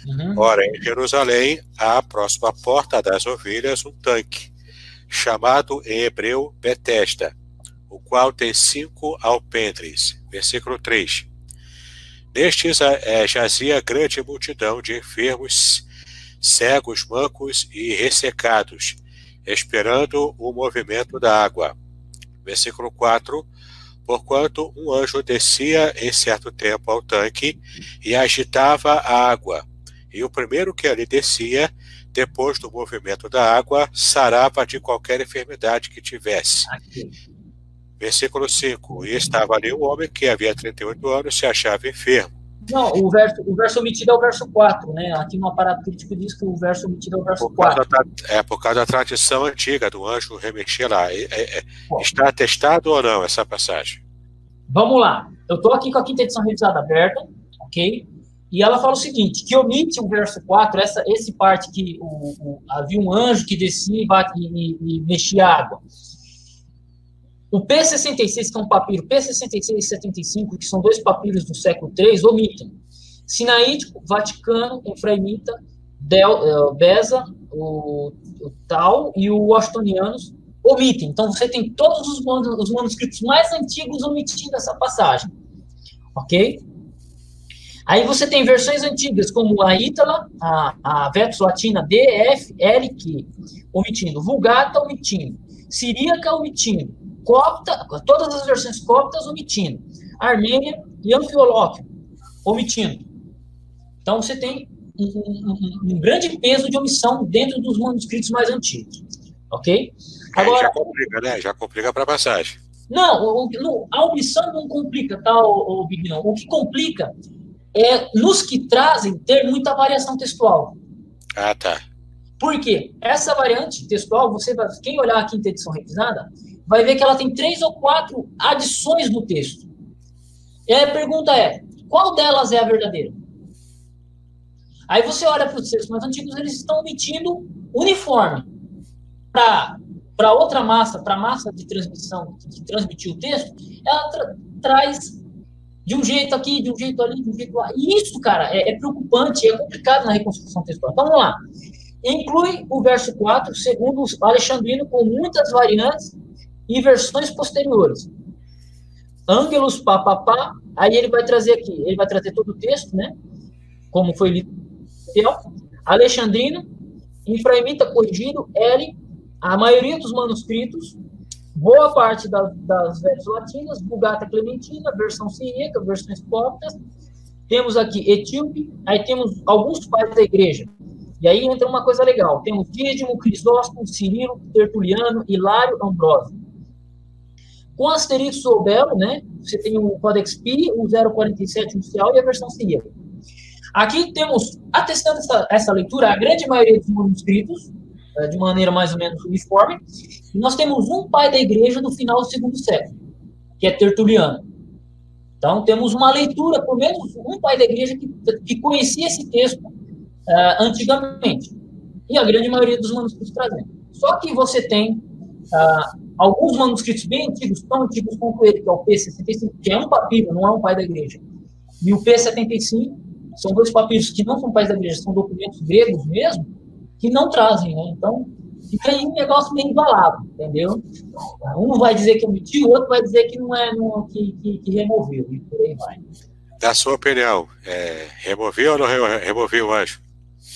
Uhum. Ora, em Jerusalém há próximo à porta das ovelhas um tanque, chamado em hebreu Betesda, o qual tem cinco alpendres. Versículo 3. Nestes é, jazia grande multidão de enfermos, cegos, mancos e ressecados, esperando o movimento da água. Versículo 4. Porquanto um anjo descia em certo tempo ao tanque e agitava a água, e o primeiro que ali descia, depois do movimento da água, sarava de qualquer enfermidade que tivesse. Aqui. Versículo 5: E estava ali um homem que havia 38 anos se achava enfermo. Não, o verso, o verso omitido é o verso 4, né? Aqui no aparato crítico diz que o verso omitido é o verso por 4. Da, é, por causa da tradição antiga do anjo remexer lá. É, é, é está atestado ou não essa passagem? Vamos lá. Eu estou aqui com a quinta edição revisada aberta, ok? E ela fala o seguinte, que omite o verso 4, essa esse parte que o, o, havia um anjo que descia e, e, e mexia água. O P66, que é um papiro, P66 e 75, que são dois papiros do século III, omitem. Sinaítico, Vaticano, Efraimita, Del, uh, Beza, o, o Tal e o Washingtonianos omitem. Então você tem todos os, os manuscritos mais antigos omitindo essa passagem. Ok? Aí você tem versões antigas, como a Ítala, a, a Vetus Latina D, F, L, Q, omitindo. Vulgata, omitindo. Siríaca, omitindo copta, todas as versões coptas omitindo. Armênia e Anfiolóquio omitindo. Então você tem um, um, um, grande peso de omissão dentro dos manuscritos mais antigos. Ok? Agora, já complica, né? Já complica para a passagem. Não, o, no, a omissão não complica, tá, o, o Big não. O que complica é nos que trazem ter muita variação textual. Ah, tá. Por quê? Essa variante textual, você vai, quem olhar aqui em edição revisada, vai ver que ela tem três ou quatro adições no texto. E a pergunta é: qual delas é a verdadeira? Aí você olha para os textos mais antigos, eles estão omitindo uniforme. Para outra massa, para a massa de transmissão que transmitiu o texto, ela tra traz de um jeito aqui, de um jeito ali, de um jeito lá. E isso, cara, é, é preocupante, é complicado na reconstrução textual. Então, vamos lá. Inclui o verso 4, segundo o Alexandrino, com muitas variantes e versões posteriores. Ângelos, papapá, aí ele vai trazer aqui, ele vai trazer todo o texto, né? Como foi lido. Alexandrino, Infraimita corrigido, L, a maioria dos manuscritos, boa parte das, das versões latinas, Vulgata Clementina, versão siríaca, versões coptas. Temos aqui Etíope, aí temos alguns pais da igreja. E aí entra uma coisa legal. Temos Dídimo, Crisóstomo, Cirilo, Tertuliano, Hilário, Ambrósio. Com asterisco ou belo, né? Você tem o Codex Pi, o 047 inicial e a versão seguinte. Aqui temos, atestando essa, essa leitura, a grande maioria dos manuscritos, é, de maneira mais ou menos uniforme, e nós temos um pai da igreja do final do segundo século, que é Tertuliano. Então, temos uma leitura, pelo menos um pai da igreja que, que conhecia esse texto uh, antigamente. E a grande maioria dos manuscritos trazendo. Só que você tem uh, alguns manuscritos bem antigos, tão antigos quanto ele, que é o P65, que é um papiro, não é um pai da igreja, e o P75, são dois papiros que não são pais da igreja, são documentos gregos mesmo, que não trazem, né? Então, fica aí um negócio meio embalado, entendeu? Um vai dizer que omitiu, o outro vai dizer que não é, não, que, que, que removeu, e por aí vai. Da sua opinião, é, removeu ou não removeu o anjo?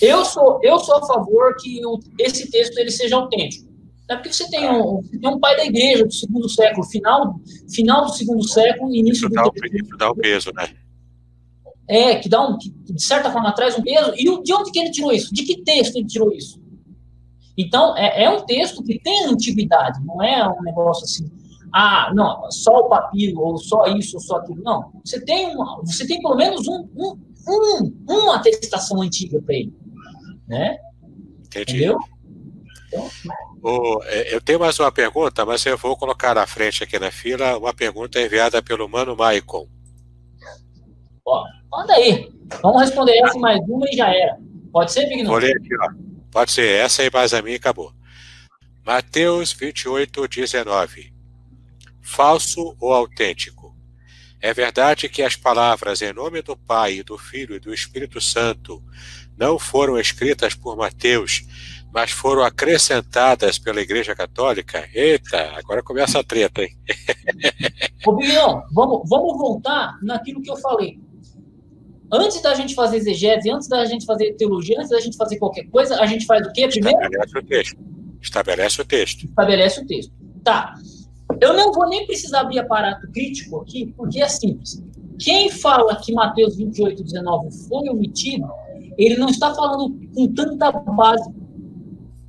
Eu sou, eu sou a favor que o, esse texto ele seja autêntico. É porque você tem um, você tem um pai da igreja do segundo século, final, final do segundo século, início isso do dá, terceiro. dá um peso, né? É, que dá um, que, de certa forma traz um peso. E de onde que ele tirou isso? De que texto ele tirou isso? Então, é, é um texto que tem antiguidade, não é um negócio assim, ah, não, só o papiro, ou só isso, ou só aquilo. Não. Você tem, uma, você tem pelo menos um, um, um uma atestação antiga para ele. Né? Entendi. Entendeu? O, é, eu tenho mais uma pergunta, mas eu vou colocar na frente aqui na fila uma pergunta enviada pelo Mano Maicon. Ó, manda aí. Vamos responder essa mais uma e já era. Pode ser, Big Vou ler aqui, ó. Pode ser essa e mais a minha e acabou. Mateus 28, 19. Falso ou autêntico? É verdade que as palavras em nome do Pai, do Filho e do Espírito Santo não foram escritas por Mateus, mas foram acrescentadas pela Igreja Católica? Eita, agora começa a treta, hein? Ô, Bião, vamos, vamos voltar naquilo que eu falei. Antes da gente fazer exegese, antes da gente fazer teologia, antes da gente fazer qualquer coisa, a gente faz o quê primeiro? Estabelece o texto. Estabelece o texto. Estabelece o texto. Tá. Eu não vou nem precisar abrir aparato crítico aqui, porque é simples. Quem fala que Mateus 28, 19 foi omitido, ele não está falando com tanta base.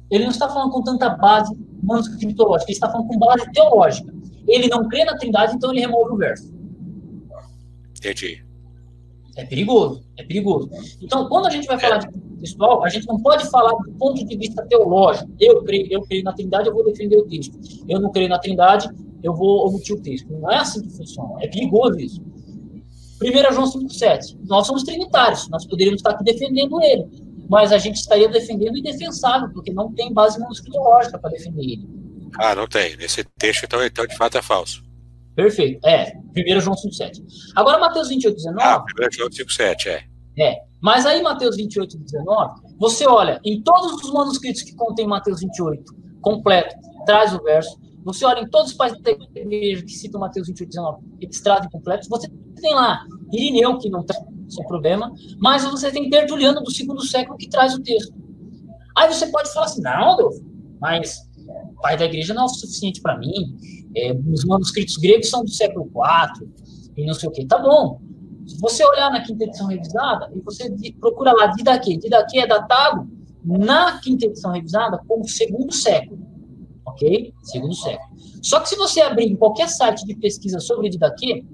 Ele não está falando com tanta base manuscritológica, ele está falando com base teológica. Ele não crê na Trindade, então ele remove o verso. Entendi. É perigoso, é perigoso. Então, quando a gente vai falar de textual, a gente não pode falar do ponto de vista teológico. Eu creio, eu creio na Trindade, eu vou defender o texto. Eu não creio na Trindade, eu vou omitir o texto. Não é assim que funciona. É perigoso isso. 1 João 5,7. Nós somos trinitários, nós poderíamos estar aqui defendendo ele, mas a gente estaria defendendo o indefensável, porque não tem base manuscritológica para defender ele. Ah, não tem. Nesse texto, então, então, de fato, é falso. Perfeito. É, 1 João 5,7. Agora, Mateus 28, 19. Ah, 1 João 5,7, é. É. Mas aí, Mateus 28, 19, você olha, em todos os manuscritos que contém Mateus 28, completo, traz o verso. Você olha em todos os pais da igreja que citam Mateus 28, 19, eles trazem completos. Você tem lá Irineu, que não traz sem problema, mas você tem Tertuliano do segundo século que traz o texto. Aí você pode falar assim, não, Adolfo, mas pai da igreja não é o suficiente para mim. É, os manuscritos gregos são do século IV e não sei o que. Tá bom. Se você olhar na quinta edição revisada e você procura lá Didaquê, Didaquê é datado na quinta edição revisada como segundo século. Ok? Segundo século. Só que se você abrir em qualquer site de pesquisa sobre Didaquê,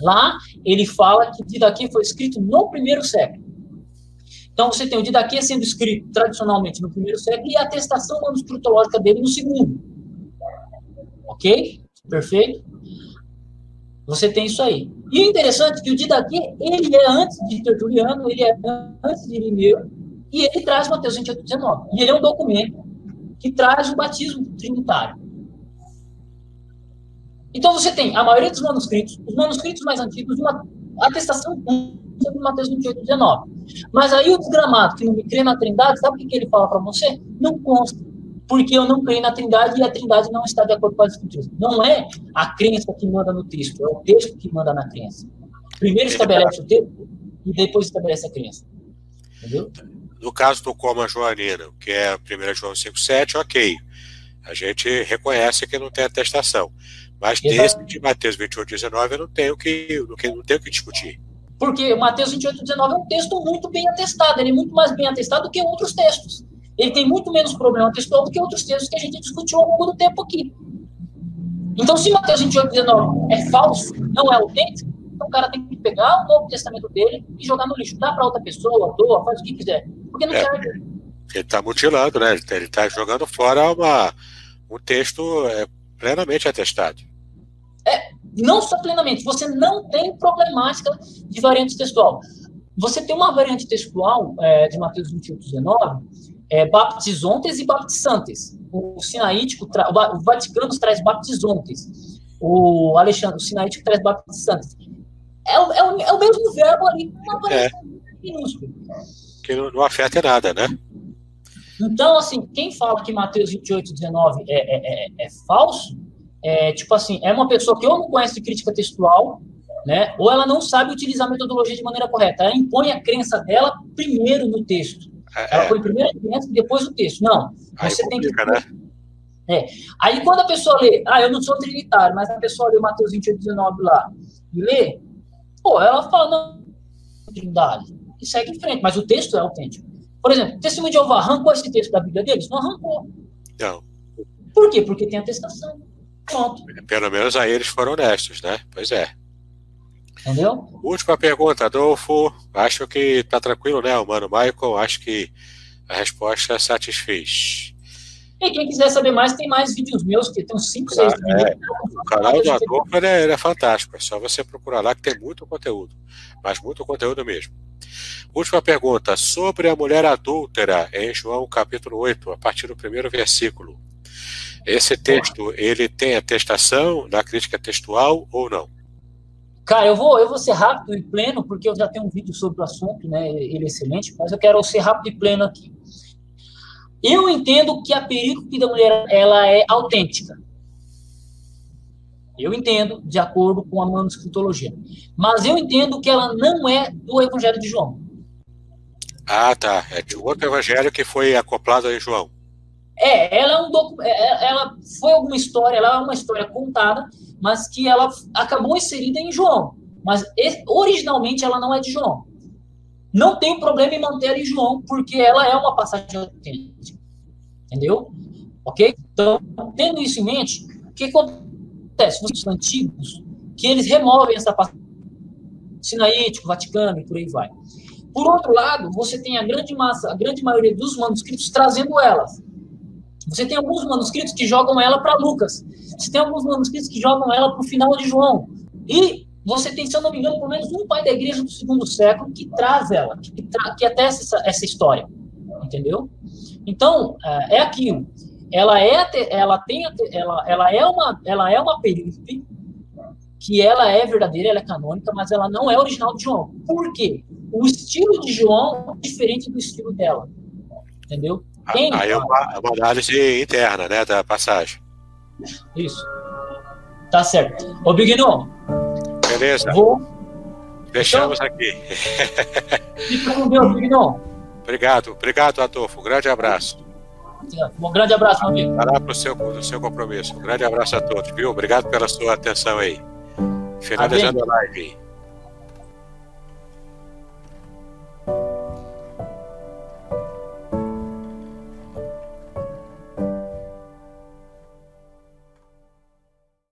lá ele fala que Didaquê foi escrito no primeiro século. Então, você tem o Didaquê sendo escrito tradicionalmente no primeiro século e a atestação manuscritológica dele no segundo. Ok? Perfeito? Você tem isso aí. E o interessante é que o Didaquê, ele é antes de Tertuliano, ele é antes de Irineu, e ele traz Mateus 28, 19. E ele é um documento que traz o batismo trinitário. Então você tem a maioria dos manuscritos, os manuscritos mais antigos, uma atestação sobre Mateus 28, 19. Mas aí o desgramado, que não crê na trindade, sabe o que, ele fala para você? Não consta. Porque eu não creio na trindade e a trindade não está de acordo com as escrituras. Não é a crença que manda no texto, é o texto que manda na crença. Primeiro estabelece o texto e depois estabelece a crença. Entendeu? No caso do coma joanino, que é 1 João 5,7, ok. A gente reconhece que não tem atestação. Mas Exato. desse de Mateus 28, 19, eu não tenho que, não tenho que discutir. Porque Mateus 28, 19 é um texto muito bem atestado, ele é muito mais bem atestado do que outros textos. Ele tem muito menos problema textual do que outros textos que a gente discutiu ao longo do tempo aqui. Então, se Mateus 28, 19 é falso, não é autêntico, então o cara tem que pegar o Novo Testamento dele e jogar no lixo. Dá para outra pessoa, doa, faz o que quiser. Porque não é, serve. Ele está mutilando, né? Ele está jogando fora uma, um texto é, plenamente atestado. É, não só plenamente, você não tem problemática de variante textual. Você tem uma variante textual é, de Mateus 28, 19, é, baptizontes e baptizantes. O sinaítico, tra... o Vaticano traz baptizontes. O Alexandre, o sinaítico traz baptizantes. É, o, é, o, é o mesmo verbo ali, uma variação é. minúscula. Que não, não afeta nada, né? Então, assim, quem fala que Mateus 28, 19 é, é, é, é falso, é, tipo assim, é uma pessoa que ou não conhece crítica textual, né, ou ela não sabe utilizar a metodologia de maneira correta. Ela impõe a crença dela primeiro no texto. É, ela é. põe primeiro a crença e depois o texto. Não, você tem que... Né? É. Aí quando a pessoa lê, ah, eu não sou trinitário, mas a pessoa lê Mateus 28, 19 lá, e lê, pô, ela fala, não, trindade, e segue em frente, mas o texto é autêntico. Por exemplo, o testemunho de Jeová arrancou esse texto da Bíblia deles? Não arrancou. Não. Por quê? Porque tem atestação. Pronto. Pelo menos aí eles foram honestos, né? Pois é. Entendeu? Última pergunta, Adolfo. Acho que tá tranquilo, né, o mano Michael? Acho que a resposta satisfez. E quem quiser saber mais, tem mais vídeos meus, que tem uns 5, 6 vídeos. É, o canal do Adolfo é, é fantástico, é só você procurar lá que tem muito conteúdo, mas muito conteúdo mesmo. Última pergunta, sobre a mulher adúltera, em João capítulo 8, a partir do primeiro versículo. Esse texto, ele tem atestação na crítica textual ou não? Cara, eu vou, eu vou ser rápido e pleno, porque eu já tenho um vídeo sobre o assunto, né? Ele é excelente, mas eu quero ser rápido e pleno aqui. Eu entendo que a perícope da mulher ela é autêntica. Eu entendo, de acordo com a manuscritologia. Mas eu entendo que ela não é do Evangelho de João. Ah, tá. É de outro evangelho que foi acoplado em João. É, ela é um docu... É, é, ela foi alguma história, ela é uma história contada, mas que ela acabou inserida em João. Mas originalmente ela não é de João. Não tem problema em manter em João, porque ela é uma passagem autêntica. Entendeu? Ok? Então, tendo isso em mente, o que acontece? Os antigos, que eles removem essa passagem sinaítico, Vaticano e por aí vai. Por outro lado, você tem a grande massa, a grande maioria dos manuscritos trazendo elas. Você tem alguns manuscritos que jogam ela para Lucas. Você tem alguns manuscritos que jogam ela para o final de João. E você tem, se eu não me engano, pelo menos um pai da igreja do segundo século que traz ela, que, tra que atesta essa, essa história. Entendeu? Então, é, é aquilo. Ela é, ela tem, ela, ela é uma, ela é uma perícope que ela é verdadeira, ela é canônica, mas ela não é original de João. Por quê? O estilo de João é diferente do estilo dela. Entendeu? Quem Aí é uma, é uma análise interna, né, da passagem. Isso. Tá certo. Ô, Bigno. Beleza. Vou... Fechamos então, aqui. Fica com Deus, Bigno. Obrigado, obrigado, Adolfo. Um grande abraço. Um grande abraço, meu amigo. Para pro seu, seu compromisso. Um grande abraço a todos, viu? Obrigado pela sua atenção aí. Finalizando a live.